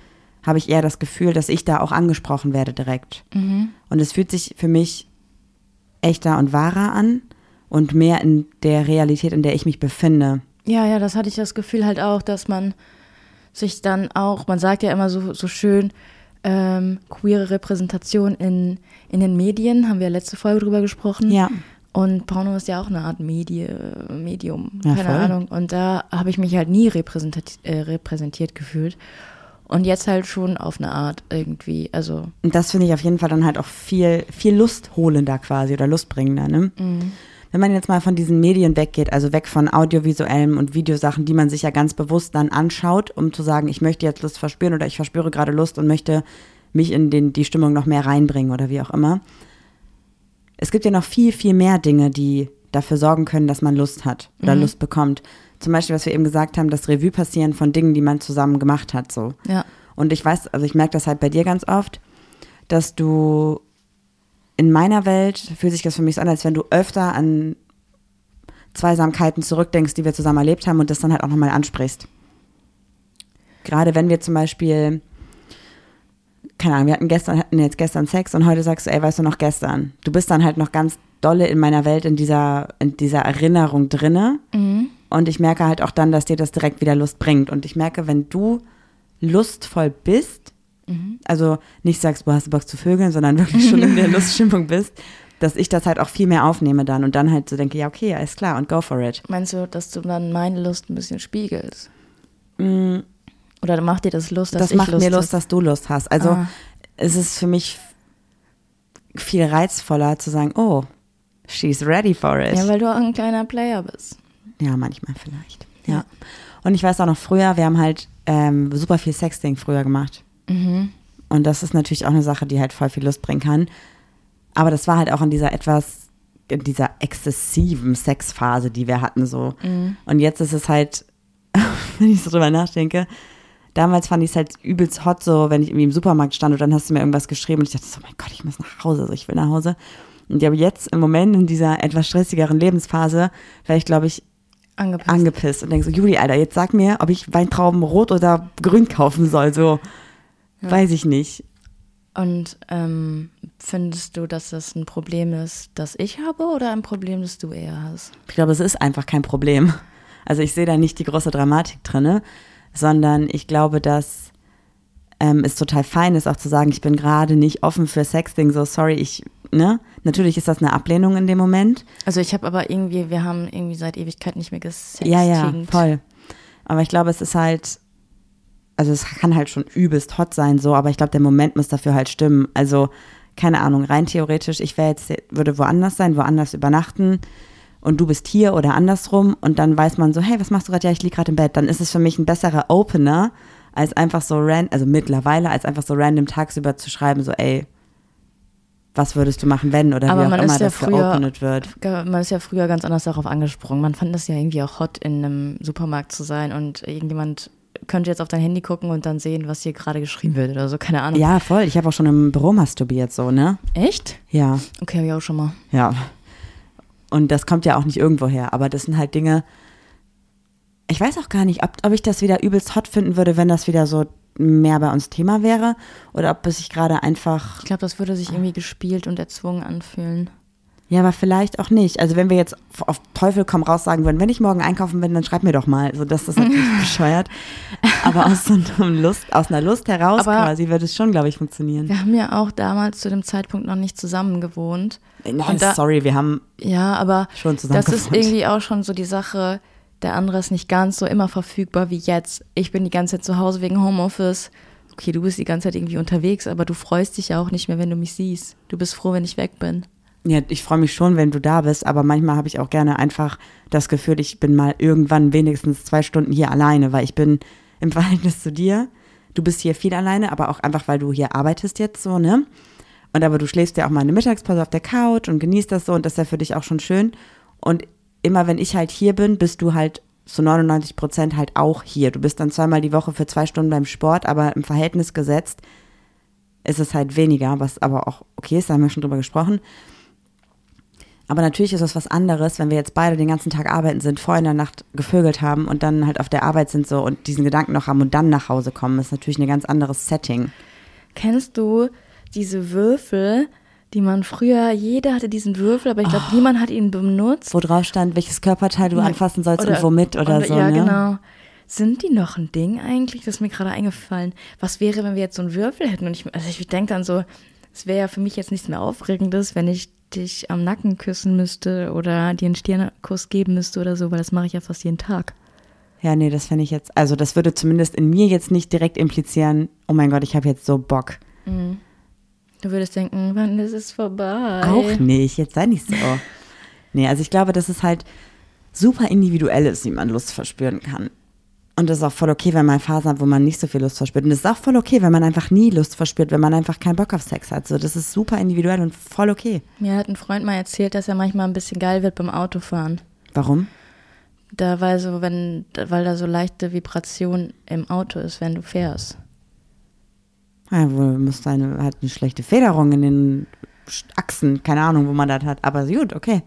habe ich eher das Gefühl, dass ich da auch angesprochen werde direkt. Mhm. Und es fühlt sich für mich echter und wahrer an und mehr in der Realität, in der ich mich befinde. Ja, ja, das hatte ich das Gefühl halt auch, dass man sich dann auch, man sagt ja immer so, so schön, ähm, queere Repräsentation in, in den Medien, haben wir letzte Folge drüber gesprochen. Ja. Und Porno ist ja auch eine Art Medi Medium, ja, keine voll. Ahnung. Und da habe ich mich halt nie repräsentiert, äh, repräsentiert gefühlt. Und jetzt halt schon auf eine Art irgendwie, also. Und das finde ich auf jeden Fall dann halt auch viel, viel lustholender quasi oder lustbringender, ne? Mhm. Wenn man jetzt mal von diesen Medien weggeht, also weg von audiovisuellen und Videosachen, die man sich ja ganz bewusst dann anschaut, um zu sagen, ich möchte jetzt Lust verspüren oder ich verspüre gerade Lust und möchte mich in den, die Stimmung noch mehr reinbringen oder wie auch immer. Es gibt ja noch viel, viel mehr Dinge, die dafür sorgen können, dass man Lust hat oder mhm. Lust bekommt. Zum Beispiel, was wir eben gesagt haben, das Revue passieren von Dingen, die man zusammen gemacht hat, so. Ja. Und ich weiß, also ich merke das halt bei dir ganz oft, dass du in meiner Welt fühlt sich das für mich so an, als wenn du öfter an Zweisamkeiten zurückdenkst, die wir zusammen erlebt haben und das dann halt auch nochmal ansprichst. Gerade wenn wir zum Beispiel, keine Ahnung, wir hatten gestern, hatten jetzt gestern Sex und heute sagst du, ey, weißt du noch gestern? Du bist dann halt noch ganz dolle in meiner Welt, in dieser, in dieser Erinnerung drinne. Mhm. Und ich merke halt auch dann, dass dir das direkt wieder Lust bringt. Und ich merke, wenn du lustvoll bist, Mhm. Also nicht sagst, du hast Bock zu vögeln, sondern wirklich schon in der (laughs) Luststimmung bist, dass ich das halt auch viel mehr aufnehme dann und dann halt so denke, ja, okay, alles klar und go for it. Meinst du, dass du dann meine Lust ein bisschen spiegelst? Mm. Oder macht dir das Lust, dass das ich macht Lust mir Lust, dass du Lust hast. Also ah. es ist für mich viel reizvoller zu sagen, oh, she's ready for it. Ja, weil du auch ein kleiner Player bist. Ja, manchmal vielleicht. Ja. ja. Und ich weiß auch noch früher, wir haben halt ähm, super viel Sexting früher gemacht. Mhm. Und das ist natürlich auch eine Sache, die halt voll viel Lust bringen kann. Aber das war halt auch in dieser etwas, in dieser exzessiven Sexphase, die wir hatten, so. Mhm. Und jetzt ist es halt, (laughs) wenn ich so drüber nachdenke, damals fand ich es halt übelst hot, so, wenn ich irgendwie im Supermarkt stand und dann hast du mir irgendwas geschrieben und ich dachte so, mein Gott, ich muss nach Hause, also ich will nach Hause. Und ja, aber jetzt im Moment in dieser etwas stressigeren Lebensphase wäre ich, glaube ich, angepisst. angepisst und denke so, Juli, Alter, jetzt sag mir, ob ich Weintrauben rot oder grün kaufen soll, so. Ja. Weiß ich nicht. Und ähm, findest du, dass das ein Problem ist, das ich habe oder ein Problem, das du eher hast? Ich glaube, es ist einfach kein Problem. Also ich sehe da nicht die große Dramatik drin, sondern ich glaube, dass ähm, es total fein ist, auch zu sagen, ich bin gerade nicht offen für Sexting, so sorry, ich, ne? Natürlich ist das eine Ablehnung in dem Moment. Also ich habe aber irgendwie, wir haben irgendwie seit Ewigkeit nicht mehr gesextet. Ja, ja, voll. Aber ich glaube, es ist halt also es kann halt schon übelst hot sein, so, aber ich glaube, der Moment muss dafür halt stimmen. Also, keine Ahnung, rein theoretisch, ich wäre jetzt, würde woanders sein, woanders übernachten und du bist hier oder andersrum und dann weiß man so, hey, was machst du gerade? Ja, ich liege gerade im Bett. Dann ist es für mich ein besserer Opener, als einfach so random, also mittlerweile, als einfach so random tagsüber zu schreiben, so, ey, was würdest du machen, wenn oder Aber wie auch immer ja das früher, geopenet wird. Man ist ja früher ganz anders darauf angesprungen. Man fand das ja irgendwie auch hot, in einem Supermarkt zu sein und irgendjemand könnte jetzt auf dein Handy gucken und dann sehen, was hier gerade geschrieben wird oder so, keine Ahnung. Ja, voll. Ich habe auch schon im Büro masturbiert, so, ne? Echt? Ja. Okay, habe ich auch schon mal. Ja. Und das kommt ja auch nicht irgendwo her. Aber das sind halt Dinge, ich weiß auch gar nicht, ob, ob ich das wieder übelst hot finden würde, wenn das wieder so mehr bei uns Thema wäre. Oder ob es sich gerade einfach. Ich glaube, das würde sich irgendwie gespielt und erzwungen anfühlen. Ja, aber vielleicht auch nicht. Also wenn wir jetzt auf Teufel komm raus sagen würden, wenn ich morgen einkaufen bin, dann schreib mir doch mal. So, das ist natürlich (laughs) bescheuert. Aber aus so einem Lust, aus einer Lust heraus Aber- quasi wird es schon, glaube ich, funktionieren. Wir haben ja auch damals zu dem Zeitpunkt noch nicht zusammen gewohnt. Nein, Und da- sorry, wir haben Ja, aber schon zusammen das ist irgendwie auch schon so die Sache, der andere ist nicht ganz so immer verfügbar wie jetzt. Ich bin die ganze Zeit zu Hause wegen Homeoffice. Okay, du bist die ganze Zeit irgendwie unterwegs, aber du freust dich ja auch nicht mehr, wenn du mich siehst. Du bist froh, wenn ich weg bin. Ja, ich freue mich schon, wenn du da bist, aber manchmal habe ich auch gerne einfach das Gefühl, ich bin mal irgendwann wenigstens zwei Stunden hier alleine, weil ich bin im (laughs) Verhältnis zu dir. Du bist hier viel alleine, aber auch einfach, weil du hier arbeitest jetzt so, ne? Und aber du schläfst ja auch mal eine Mittagspause auf der Couch und genießt das so und das ist ja für dich auch schon schön. Und immer wenn ich halt hier bin, bist du halt zu 99 Prozent halt auch hier. Du bist dann zweimal die Woche für zwei Stunden beim Sport, aber im Verhältnis gesetzt ist es halt weniger, was aber auch okay ist, da haben wir schon drüber gesprochen. Aber natürlich ist es was anderes, wenn wir jetzt beide den ganzen Tag arbeiten sind, vorher in der Nacht gevögelt haben und dann halt auf der Arbeit sind so und diesen Gedanken noch haben und dann nach Hause kommen, ist natürlich ein ganz anderes Setting. Kennst du diese Würfel, die man früher, jeder hatte diesen Würfel, aber ich glaube, Oh. niemand hat ihn benutzt. Wo drauf stand, welches Körperteil du anfassen sollst oder- und womit oder, oder- so. Ja, ne? genau. Sind die noch ein Ding eigentlich? Das ist mir gerade eingefallen. Was wäre, wenn wir jetzt so einen Würfel hätten? Und ich, also ich denke dann so, es wäre ja für mich jetzt nichts mehr Aufregendes, wenn ich dich am Nacken küssen müsste oder dir einen Stirnkuss geben müsste oder so, weil das mache ich ja fast jeden Tag. Ja, nee, das fände ich jetzt, also das würde zumindest in mir jetzt nicht direkt implizieren, oh mein Gott, ich habe jetzt so Bock. Du würdest denken, wann ist es vorbei? Auch nicht, jetzt sei nicht so. (laughs) Nee, also ich glaube, dass es halt super individuell ist, wie man Lust verspüren kann. Und das ist auch voll okay, wenn man Phasen hat, wo man nicht so viel Lust verspürt. Und es ist auch voll okay, wenn man einfach nie Lust verspürt, wenn man einfach keinen Bock auf Sex hat. So, das ist super individuell und voll okay. Mir hat ein Freund mal erzählt, dass er manchmal ein bisschen geil wird beim Autofahren. Warum? Da weil so, wenn, weil da so leichte Vibration im Auto ist, wenn du fährst. Ja, wohl muss eine, hat eine schlechte Federung in den Achsen, keine Ahnung, wo man das hat. Aber gut, okay.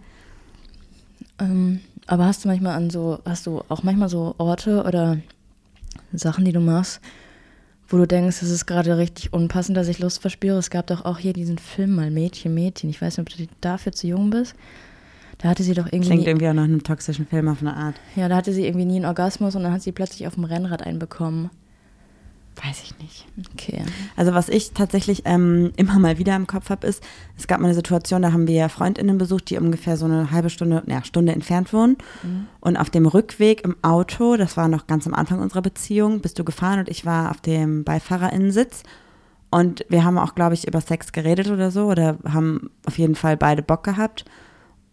Ähm, aber hast du manchmal an so, hast du auch manchmal so Orte oder Sachen, die du machst, wo du denkst, es ist gerade richtig unpassend, dass ich Lust verspüre? Es gab doch auch hier diesen Film mal Mädchen, Mädchen. Ich weiß nicht, ob du dafür zu jung bist. Da hatte sie doch irgendwie, Klingt irgendwie auch nach einem toxischen Film auf eine Art. ja, da hatte sie irgendwie nie einen Orgasmus und dann hat sie plötzlich auf dem Rennrad einen bekommen. Weiß ich nicht. Okay. Also was ich tatsächlich ähm, immer mal wieder im Kopf habe, ist, es gab mal eine Situation, da haben wir Freundinnen besucht, die ungefähr so eine halbe Stunde, naja, Stunde entfernt wohnen. Und auf dem Rückweg im Auto, das war noch ganz am Anfang unserer Beziehung, bist du gefahren und ich war auf dem Beifahrerinnensitz. Und wir haben auch, glaube ich, über Sex geredet oder so, oder haben auf jeden Fall beide Bock gehabt.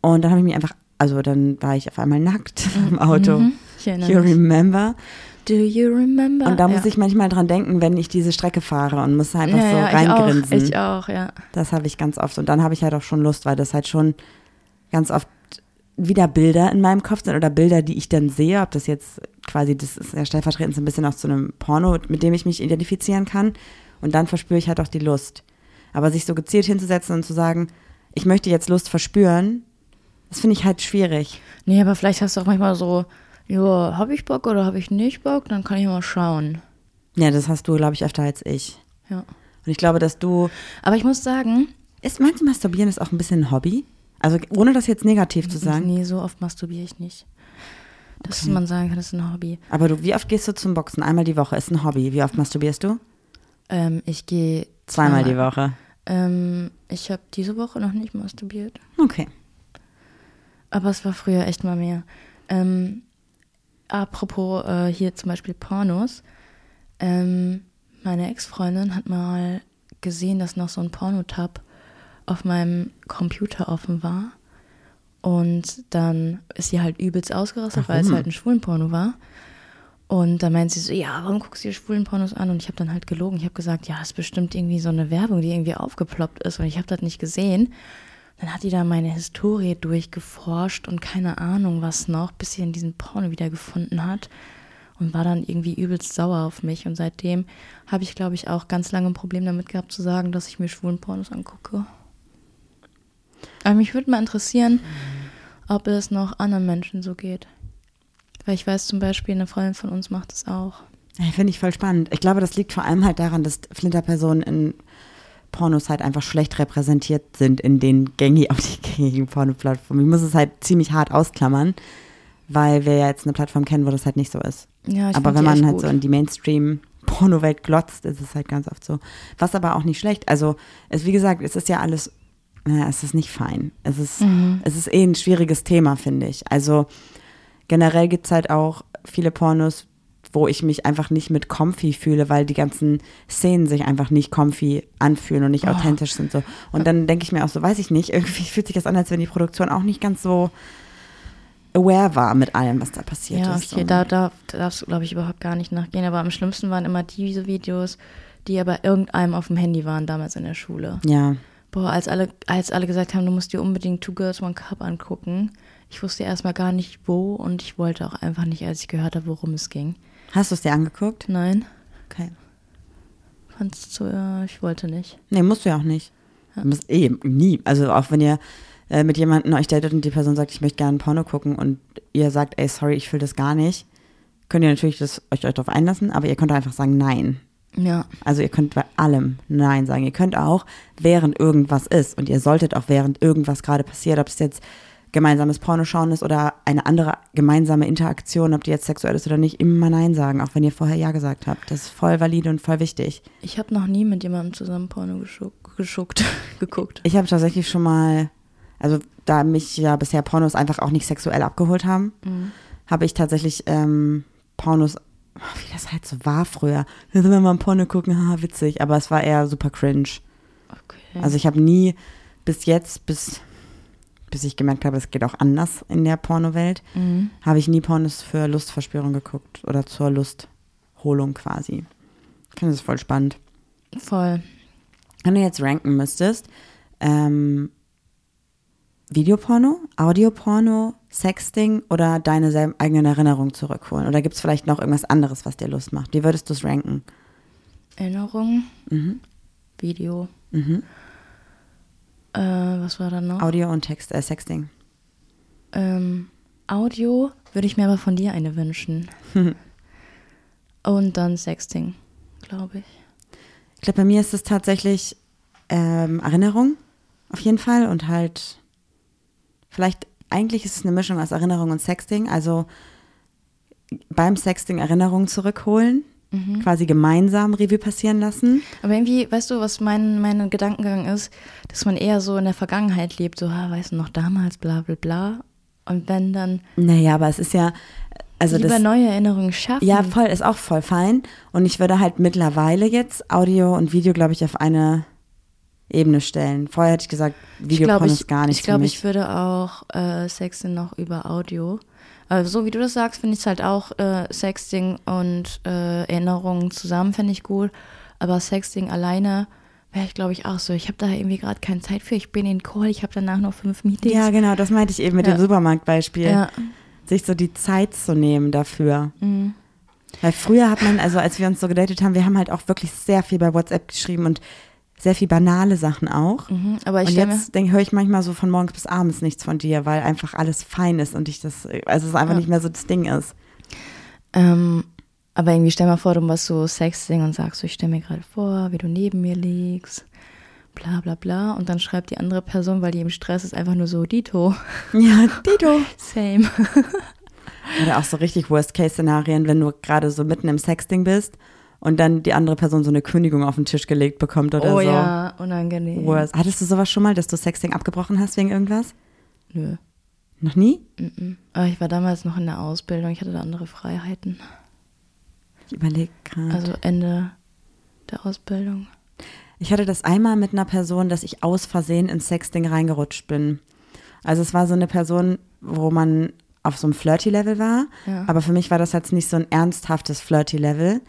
Und dann habe ich mich einfach, also dann war ich auf einmal nackt (laughs) im Auto. Mhm. You remember? Do you remember? Und da muss ja. ich manchmal dran denken, wenn ich diese Strecke fahre und muss einfach ja, so ja, reingrinsen. Ich auch, ich auch, ja. Das habe ich ganz oft. Und dann habe ich halt auch schon Lust, weil das halt schon ganz oft wieder Bilder in meinem Kopf sind oder Bilder, die ich dann sehe, ob das jetzt quasi, das ist ja stellvertretend so ein bisschen auch zu einem Porno, mit dem ich mich identifizieren kann. Und dann verspüre ich halt auch die Lust. Aber sich so gezielt hinzusetzen und zu sagen, ich möchte jetzt Lust verspüren, das finde ich halt schwierig. Nee, aber vielleicht hast du auch manchmal so, ja, habe ich Bock oder habe ich nicht Bock? Dann kann ich mal schauen. Ja, das hast du, glaube ich, öfter als ich. Ja. Und ich glaube, dass du, Aber ich muss sagen, ist, meinst du, Masturbieren ist auch ein bisschen ein Hobby? Also ohne das jetzt negativ zu sagen. nee, so oft masturbiere ich nicht. Dass man sagen kann, das ist ein Hobby. Aber du, wie oft gehst du zum Boxen? Einmal die Woche ist ein Hobby. Wie oft masturbierst du? Ähm, ich gehe Zweimal die Woche. Ähm, ich habe diese Woche noch nicht masturbiert. Okay. Aber es war früher echt mal mehr. Ähm, apropos äh, hier zum Beispiel Pornos. Ähm, meine Ex-Freundin hat mal gesehen, dass noch so ein Pornotab auf meinem Computer offen war. Und dann ist sie halt übelst ausgerastet, weil es halt ein Schwulenporno war. Und dann meint sie so, ja, warum guckst du dir Schwulenpornos an? Und ich habe dann halt gelogen. Ich habe gesagt, ja, ist bestimmt irgendwie so eine Werbung, die irgendwie aufgeploppt ist. Und ich habe das nicht gesehen. Dann hat die da meine Historie durchgeforscht und keine Ahnung was noch, bis sie dann diesen Porno wieder gefunden hat. Und war dann irgendwie übelst sauer auf mich. Und seitdem habe ich, glaube ich, auch ganz lange ein Problem damit gehabt zu sagen, dass ich mir schwulen Pornos angucke. Aber mich würde mal interessieren, ob es noch anderen Menschen so geht. Weil ich weiß zum Beispiel, eine Freundin von uns macht es auch. Finde ich voll spannend. Ich glaube, das liegt vor allem halt daran, dass Flinterpersonen in Pornos halt einfach schlecht repräsentiert sind in den gängigen, (laughs) auf die gängigen Porno-Plattformen. Ich muss es halt ziemlich hart ausklammern, weil wir ja jetzt eine Plattform kennen, wo das halt nicht so ist. Ja, ich aber wenn man halt gut. so in die Mainstream-Porno-Welt glotzt, ist es halt ganz oft so. Was aber auch nicht schlecht. Also, es, wie gesagt, es ist ja alles, naja, es ist nicht fein. Es ist, Mhm. es ist eh ein schwieriges Thema, finde ich. Also, generell gibt es halt auch viele Pornos, wo ich mich einfach nicht mit comfy fühle, weil die ganzen Szenen sich einfach nicht comfy anfühlen und nicht Oh. authentisch sind so. Und dann denke ich mir auch so, weiß ich nicht, irgendwie (laughs) fühlt sich das an, als wenn die Produktion auch nicht ganz so aware war mit allem, was da passiert Ja, ist. okay, Und- da, da darfst du, glaube ich, überhaupt gar nicht nachgehen. Aber am schlimmsten waren immer diese Videos, die aber irgendeinem auf dem Handy waren, damals in der Schule. ja. Boah, als alle, als alle gesagt haben, du musst dir unbedingt Two Girls One Cup angucken. Ich wusste erstmal gar nicht wo und ich wollte auch einfach nicht, als ich gehört habe, worum es ging. Hast du es dir angeguckt? Nein, Okay. fand's zu, äh, ich wollte nicht. Nee, musst du ja auch nicht. Du musst eh nie. Also auch wenn ihr äh, mit jemandem euch datet und die Person sagt, ich möchte gerne Porno gucken und ihr sagt, ey, sorry, ich fühle das gar nicht, könnt ihr natürlich das, euch, euch darauf einlassen, aber ihr könnt einfach sagen Nein. Ja, Also ihr könnt bei allem Nein sagen. Ihr könnt auch, während irgendwas ist und ihr solltet auch, während irgendwas gerade passiert, ob es jetzt gemeinsames Pornoschauen ist oder eine andere gemeinsame Interaktion, ob die jetzt sexuell ist oder nicht, immer Nein sagen, auch wenn ihr vorher Ja gesagt habt. Das ist voll valide und voll wichtig. ich habe noch nie mit jemandem zusammen Porno geschuckt, geschuckt, (laughs) geguckt. Ich habe tatsächlich schon mal, also da mich ja bisher Pornos einfach auch nicht sexuell abgeholt haben, Mhm. habe ich tatsächlich ähm, Pornos, oh, wie das halt so war früher. Da sind wir mal ein Porno gucken, haha, witzig, aber es war eher super cringe. Okay. Also ich habe nie bis jetzt, bis, bis ich gemerkt habe, es geht auch anders in der Pornowelt, mhm. habe ich nie Pornos für Lustverspürung geguckt oder zur Lustholung quasi. Ich finde das voll spannend. Voll. Wenn du jetzt ranken müsstest, ähm, Videoporno, Audioporno, Sexting oder deine eigenen Erinnerungen zurückholen? Oder gibt es vielleicht noch irgendwas anderes, was dir Lust macht? Wie würdest du es ranken? Erinnerung, Mhm. Video. Mhm. Äh, was war da noch? Audio und Text, äh, Sexting. Ähm, Audio würde ich mir aber von dir eine wünschen. (laughs) Und dann Sexting, glaube ich. Ich glaube, bei mir ist es tatsächlich ähm, Erinnerung auf jeden Fall und halt vielleicht, eigentlich ist es eine Mischung aus Erinnerung und Sexting. Also beim Sexting Erinnerungen zurückholen, quasi gemeinsam Revue passieren lassen. Aber irgendwie, weißt du, was mein, mein Gedankengang ist, dass man eher so in der Vergangenheit lebt, so, ha, weißt du noch damals, bla bla bla. Und wenn dann Naja, aber es ist ja, also lieber das, neue Erinnerungen schaffen. ja, voll, ist auch voll fein. Und ich würde halt mittlerweile jetzt Audio und Video, glaube ich, auf eine Ebene stellen. Vorher hätte ich gesagt, glaube, ist ich, gar nicht ich, glaube, ich würde auch äh, Sexting noch über Audio. Also so wie du das sagst, finde ich es halt auch äh, Sexting und äh, Erinnerungen zusammen finde ich gut. Aber Sexting alleine wäre ich, glaube ich, auch so. Ich habe da irgendwie gerade keine Zeit für. Ich bin in Call, ich habe danach noch fünf Meetings. Ja, genau, das meinte ich eben mit Ja. dem Supermarktbeispiel. Ja. Sich so die Zeit zu nehmen dafür. Mhm. Weil früher hat man, also als wir uns so gedatet haben, wir haben halt auch wirklich sehr viel bei WhatsApp geschrieben und sehr viel banale Sachen auch. Mhm. Aber ich und jetzt denke höre ich manchmal so von morgens bis abends nichts von dir, weil einfach alles fein ist und ich das, also es einfach Ja. nicht mehr so das Ding ist. ähm, aber irgendwie stell mal vor, du machst so Sexting und sagst so, ich stelle mir gerade vor, wie du neben mir liegst, bla bla bla. Und dann schreibt die andere Person, weil die im Stress ist, einfach nur so, Dito, (laughs) Ja, Dito. same. (laughs) Oder auch so richtig Worst-Case-Szenarien, wenn du gerade so mitten im Sexting bist und dann die andere Person so eine Kündigung auf den Tisch gelegt bekommt oder oh so. ja, unangenehm. Worst. Hattest du sowas schon mal, dass du Sexting abgebrochen hast wegen irgendwas? Nö. Noch nie? Mhm. Aber ich war damals noch in der Ausbildung, ich hatte da andere Freiheiten. Ich überlege gerade. Also Ende der Ausbildung. Ich hatte das einmal mit einer Person, dass ich aus Versehen ins Sexting reingerutscht bin. Also es war so eine Person, wo man auf so einem Flirty-Level war, Ja. aber für mich war das jetzt nicht so ein ernsthaftes Flirty-Level.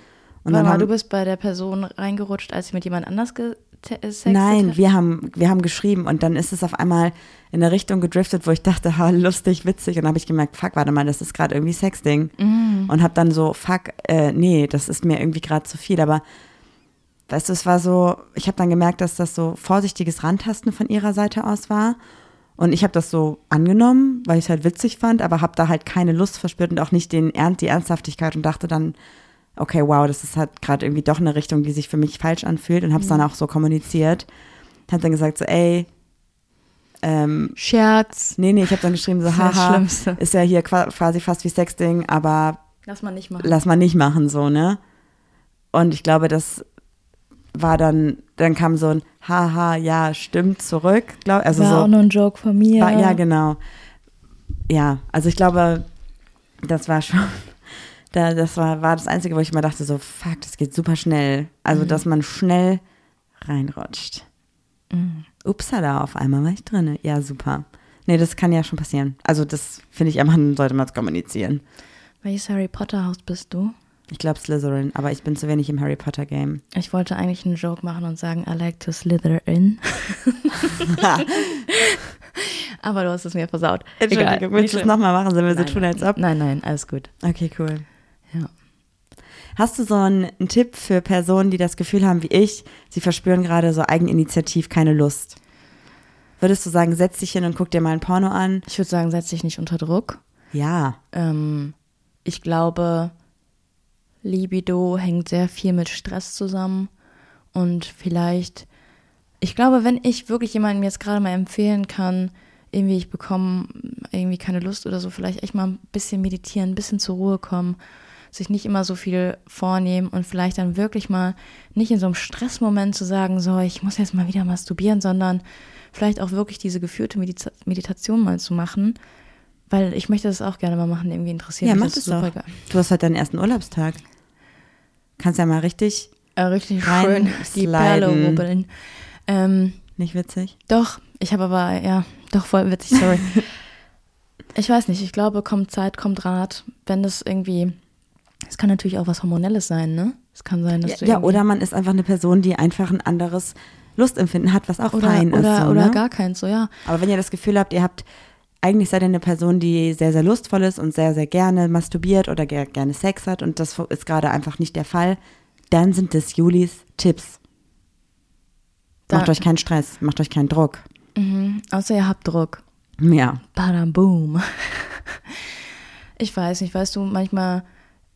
Und Warte mal, du bist bei der Person reingerutscht, als sie mit jemand anders gesextet Nein, hat? wir haben, wir haben geschrieben und dann ist es auf einmal in eine Richtung gedriftet, wo ich dachte, ha, lustig, witzig. Und dann habe ich gemerkt, fuck, warte mal, das ist gerade irgendwie Sexting. Mhm. Und habe dann so, fuck, äh, nee, das ist mir irgendwie gerade zu viel. Aber weißt du, es war so, ich habe dann gemerkt, dass das so vorsichtiges Rantasten von ihrer Seite aus war. Und ich habe das so angenommen, weil ich es halt witzig fand, aber habe da halt keine Lust verspürt und auch nicht den Ernst, die Ernsthaftigkeit und dachte dann, okay, wow, das ist halt gerade irgendwie doch eine Richtung, die sich für mich falsch anfühlt und habe es dann auch so kommuniziert. Hab dann gesagt so, ey, ähm, Scherz. nee, nee, ich habe dann geschrieben so, haha, ist ja hier qua- quasi fast wie Sexting, aber Lass mal nicht machen. lass mal nicht machen, so, ne? Und ich glaube, das war dann, dann kam so ein Haha, ja, stimmt zurück, glaub, also war so. auch nur ein Joke von mir. War, ja, genau. Ja, also ich glaube, das war schon, da, das war, war das Einzige, wo ich immer dachte, so, fuck, das geht super schnell. Also, dass man schnell reinrutscht. Upsala, auf einmal war ich drin. Ja, super. Nee, das kann ja schon passieren. Also, das finde ich, man sollte man es kommunizieren. Welches Harry Potter Haus bist du? Ich glaube Slytherin, aber ich bin zu wenig im Harry Potter Game. Ich wollte eigentlich einen Joke machen und sagen, I like to slither in. (laughs) Aber du hast es mir versaut. Entschuldigung, Egal, willst du es nochmal machen? Sollen wir so tun, als ob? Nein, nein, alles gut. Okay, cool. Ja. Hast du so einen, einen Tipp für Personen, die das Gefühl haben wie ich, sie verspüren gerade so eigeninitiativ keine Lust? Würdest du sagen, setz dich hin und guck dir mal ein Porno an? Ich würde sagen, setz dich nicht unter Druck. Ja. Ähm, ich glaube, Libido hängt sehr viel mit Stress zusammen. Und vielleicht, ich glaube, wenn ich wirklich jemandem jetzt gerade mal empfehlen kann, irgendwie ich bekomme irgendwie keine Lust oder so, vielleicht echt mal ein bisschen meditieren, ein bisschen zur Ruhe kommen, sich nicht immer so viel vornehmen und vielleicht dann wirklich mal nicht in so einem Stressmoment zu sagen, so, ich muss jetzt mal wieder masturbieren, sondern vielleicht auch wirklich diese geführte Medita Meditation mal zu machen, weil ich möchte das auch gerne mal machen, irgendwie interessiert Ja, mich mach das das super geil. Du hast heute deinen ersten Urlaubstag. Kannst ja mal richtig, Äh, richtig schön die. Perle rubbeln. Ähm, nicht witzig? doch, ich habe aber, ja, doch voll witzig, sorry. (laughs) ich weiß nicht, ich glaube, kommt Zeit, kommt Rat, wenn das irgendwie, es kann natürlich auch was Hormonelles sein, ne? Es kann sein, dass Ja, du ja, oder man ist einfach eine Person, die einfach ein anderes Lustempfinden hat, was auch oder, fein oder, ist. So, oder ne? gar keins, so ja. Aber wenn ihr das Gefühl habt, ihr habt, eigentlich seid ihr eine Person, die sehr, sehr lustvoll ist und sehr, sehr gerne masturbiert oder ger gerne Sex hat und das ist gerade einfach nicht der Fall, dann sind das Julis Tipps. Da- Macht euch keinen Stress, macht euch keinen Druck. Mhm. Außer ihr habt Druck. Ja. Badam boom. (laughs) Ich weiß nicht, weißt du, manchmal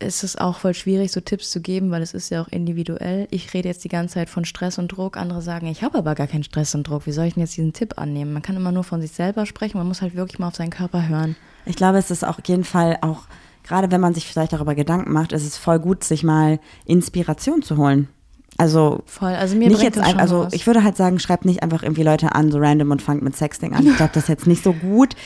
ist es auch voll schwierig, so Tipps zu geben, weil es ist ja auch individuell. Ich rede jetzt die ganze Zeit von Stress und Druck. Andere sagen, ich habe aber gar keinen Stress und Druck. Wie soll ich denn jetzt diesen Tipp annehmen? Man kann immer nur von sich selber sprechen. Man muss halt wirklich mal auf seinen Körper hören. Ich glaube, es ist auch auf jeden Fall auch, gerade wenn man sich vielleicht darüber Gedanken macht, ist es voll gut, sich mal Inspiration zu holen. Also Voll. Also mir nicht jetzt ein, schon also was. ich würde halt sagen, schreibt nicht einfach irgendwie Leute an, so random und fangt mit Sexting an. Ich glaube, das ist jetzt nicht so gut.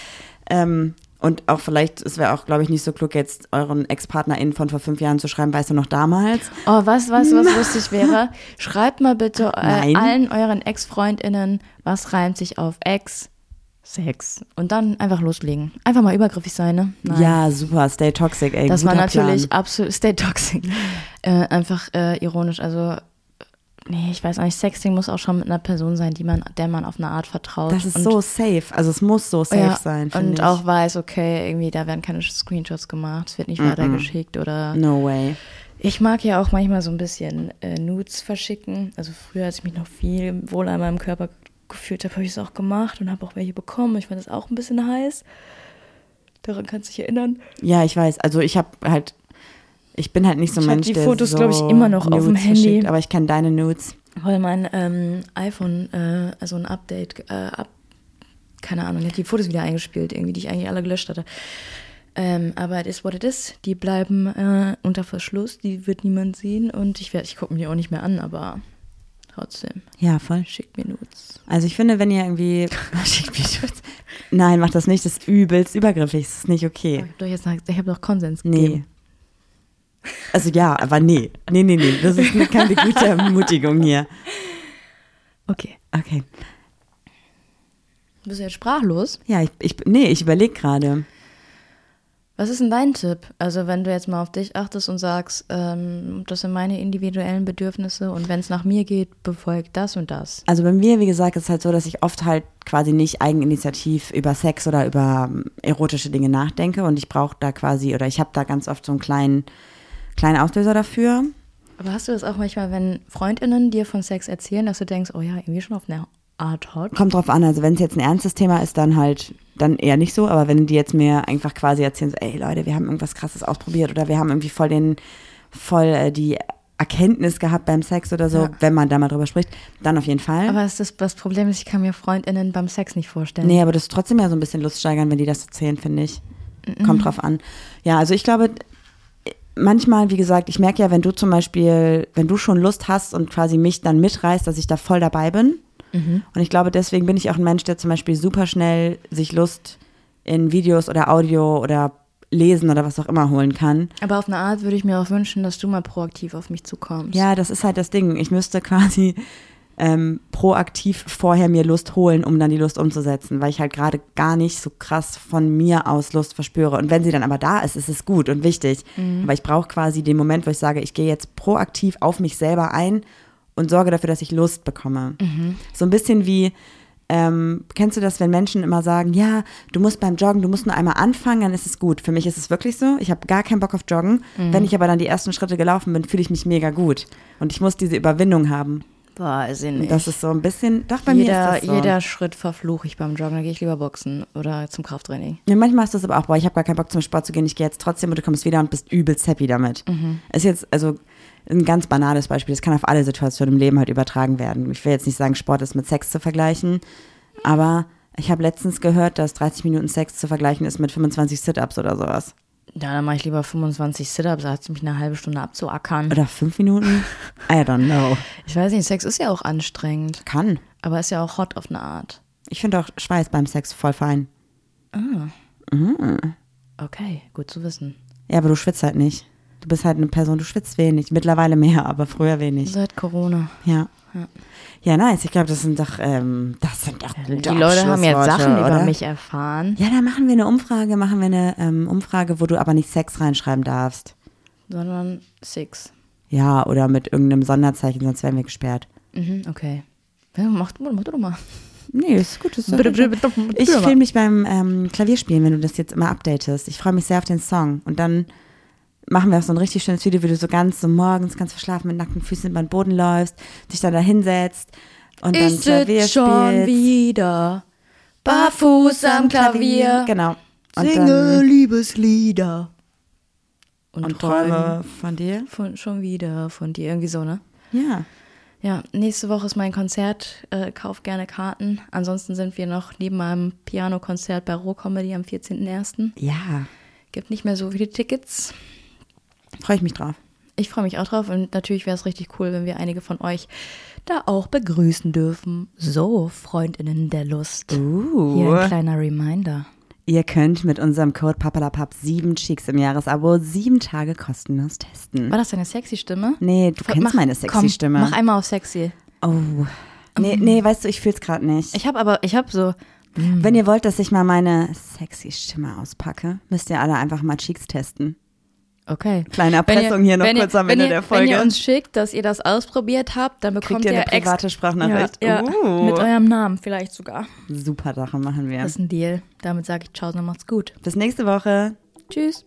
Ähm, und auch vielleicht, es wäre auch, glaube ich, nicht so klug, jetzt euren Ex-PartnerInnen von vor fünf Jahren zu schreiben, weißt du noch damals? Oh, was, du, was (laughs) lustig wäre? Schreibt mal bitte äh, allen euren Ex-FreundInnen, was reimt sich auf Ex? Sex. Und dann einfach loslegen. Einfach mal übergriffig sein, ne? Nein. Ja, super, stay toxic, ey. Das war natürlich absolut stay toxic. äh, einfach äh, ironisch. Also, nee, ich weiß auch nicht, Sexting muss auch schon mit einer Person sein, die man, der man auf eine Art vertraut. Das ist und, so safe. Also es muss so safe ja, sein, Und ich. auch weiß, okay, irgendwie, da werden keine Screenshots gemacht, es wird nicht weitergeschickt oder. no way. Ich mag ja auch manchmal so ein bisschen äh, Nudes verschicken. Also früher, als ich mich noch viel wohler in meinem Körper gefühlt habe, habe ich es auch gemacht und habe auch welche bekommen. Ich fand das auch ein bisschen heiß. Daran kannst du dich erinnern. Ja, ich weiß. Also ich habe halt, ich bin halt nicht so ein Ich hab Mensch, die der Fotos, so glaub ich, immer noch auf dem Nudes Handy. verschickt, aber ich kenne deine Nudes. Weil mein ähm, iPhone, äh, also ein Update, äh, ab, keine Ahnung, hat die Fotos wieder eingespielt, irgendwie, die ich eigentlich alle gelöscht hatte. Ähm, aber it is what it is. Die bleiben äh, unter Verschluss, die wird niemand sehen und ich werde, ich gucke mir die auch nicht mehr an, aber trotzdem, Ja, voll. schickt mir Nudes. Also ich finde, wenn ihr irgendwie (laughs) schickt mir Nudes. Nein, macht das nicht. Das ist übelst übergriffig. Das ist nicht Ich okay. habe doch jetzt ich habe doch Konsens Nee. Also ja, aber nee. Nee, nee, nee. Das ist keine gute (laughs) Ermutigung hier. Okay. Okay. Bist du jetzt sprachlos? Ja, ich, ich nee, ich überlege gerade. Was ist denn dein Tipp? Also wenn du jetzt mal auf dich achtest und sagst, ähm, das sind meine individuellen Bedürfnisse und wenn es nach mir geht, befolgt das und das. Also bei mir, wie gesagt, ist es halt so, dass ich oft halt quasi nicht eigeninitiativ über Sex oder über ähm, erotische Dinge nachdenke und ich brauche da quasi oder ich habe da ganz oft so einen kleinen kleinen Auslöser dafür. Aber hast du das auch manchmal, wenn FreundInnen dir von Sex erzählen, dass du denkst, oh ja, irgendwie schon auf einer Art Hot. Kommt drauf an, also wenn es jetzt ein ernstes Thema ist, dann halt, dann eher nicht so, aber wenn die jetzt mir einfach quasi erzählen, so, ey Leute, wir haben irgendwas krasses ausprobiert oder wir haben irgendwie voll den, voll äh, die Erkenntnis gehabt beim Sex oder so, Ja. wenn man da mal drüber spricht, dann auf jeden Fall. Aber das, ist das Problem ist, ich kann mir FreundInnen beim Sex nicht vorstellen. nee, aber das ist trotzdem ja so ein bisschen Lust steigern, wenn die das erzählen, finde ich. Kommt drauf an. Ja, also ich glaube, manchmal, wie gesagt, ich merke ja, wenn du zum Beispiel, wenn du schon Lust hast und quasi mich dann mitreißt, dass ich da voll dabei bin. Und ich glaube, deswegen bin ich auch ein Mensch, der zum Beispiel super schnell sich Lust in Videos oder Audio oder Lesen oder was auch immer holen kann. Aber auf eine Art würde ich mir auch wünschen, dass du mal proaktiv auf mich zukommst. Ja, das ist halt das Ding. Ich müsste quasi ähm, proaktiv vorher mir Lust holen, um dann die Lust umzusetzen, weil ich halt gerade gar nicht so krass von mir aus Lust verspüre. Und wenn sie dann aber da ist, ist es gut und wichtig. Aber ich brauche quasi den Moment, wo ich sage, ich gehe jetzt proaktiv auf mich selber ein und sorge dafür, dass ich Lust bekomme. So ein bisschen wie, ähm, kennst du das, wenn Menschen immer sagen, ja, du musst beim Joggen, du musst nur einmal anfangen, dann ist es gut. Für mich ist es wirklich so. Ich habe gar keinen Bock auf Joggen. Wenn ich aber dann die ersten Schritte gelaufen bin, fühle ich mich mega gut. Und ich muss diese Überwindung haben. Weiß ich nicht. Das ist so ein bisschen, doch bei mir jeder, ist das so. jeder Schritt verfluche ich beim Joggen. Da gehe ich lieber boxen oder zum Krafttraining. Ja, manchmal ist das aber auch, boah, ich habe gar keinen Bock zum Sport zu gehen, ich gehe jetzt trotzdem und du kommst wieder und bist übelst happy damit. Ist jetzt, also ein ganz banales Beispiel, das kann auf alle Situationen im Leben halt übertragen werden. Ich will jetzt nicht sagen, Sport ist mit Sex zu vergleichen, aber ich habe letztens gehört, dass 30 Minuten Sex zu vergleichen ist mit 25 Sit-Ups oder sowas. Ja, dann mache ich lieber 25 Sit-Ups, als mich eine halbe Stunde abzuackern. Oder fünf Minuten? (laughs) I don't know. Ich weiß nicht, Sex ist ja auch anstrengend. Kann. Aber ist ja auch hot auf eine Art. Ich finde auch Schweiß beim Sex voll fein. Okay, gut zu wissen. Ja, aber du schwitzt halt nicht. Du bist halt eine Person, du schwitzt wenig. Mittlerweile mehr, aber früher wenig. Seit Corona. Ja. Ja, nice. Ich glaube, das sind doch, ähm, das sind doch Die gute Leute haben jetzt Sachen über oder? mich erfahren, Ja, da machen wir eine Umfrage, machen wir eine ähm, Umfrage, wo du aber nicht Sex reinschreiben darfst. sondern Six. Ja, oder mit irgendeinem Sonderzeichen, sonst werden wir gesperrt. Mhm, okay. Ja, mach, du- mach du doch mal. Nee, ist gut. Ist Ich filme mich beim ähm, Klavierspielen, wenn du das jetzt immer updatest. Ich freue mich sehr auf den Song. Und dann machen wir auch so ein richtig schönes Video, wie du so ganz so morgens ganz verschlafen mit nackten Füßen über den Boden läufst, dich dann da hinsetzt und dann Ich Klavier sitz schon spielst. wieder barfuß am Klavier. Genau. Und Singe dann Liebeslieder. Und, und träume Träume von dir. von, schon wieder von dir. Irgendwie so, ne? Ja. Ja, nächste Woche ist mein Konzert. Äh, kauf gerne Karten. Ansonsten sind wir noch neben meinem Piano-Konzert bei Roh Comedy am 14.01. Ja. Gibt nicht mehr so viele Tickets. Freue ich mich drauf. Ich freue mich auch drauf und natürlich wäre es richtig cool, wenn wir einige von euch da auch begrüßen dürfen. So, Freundinnen der Lust. Hier Uh. ein kleiner Reminder. Ihr könnt mit unserem Code PAPALAPAP sieben Cheeks im Jahresabo sieben Tage kostenlos testen. War das deine sexy Stimme? Nee, du kennst Mach- meine sexy komm, Stimme. Mach einmal auf sexy. Oh. Nee, nee, weißt du, ich fühl's gerade nicht. Ich habe aber, ich habe so, Wenn ihr wollt, dass ich mal meine sexy Stimme auspacke, müsst ihr alle einfach mal Cheeks testen. Okay. Kleine Wenn ihr- Erpressung hier noch wenn ihr- kurz am Ende ihr, der Folge. Wenn ihr uns schickt, dass ihr das ausprobiert habt, dann bekommt Kriegt ihr eine private Sprachnachricht? Ja, ja Uh. mit eurem Namen vielleicht sogar. Super Sache machen wir. Das ist ein Deal. Damit sage ich Ciao, dann macht's gut. Bis nächste Woche. Tschüss.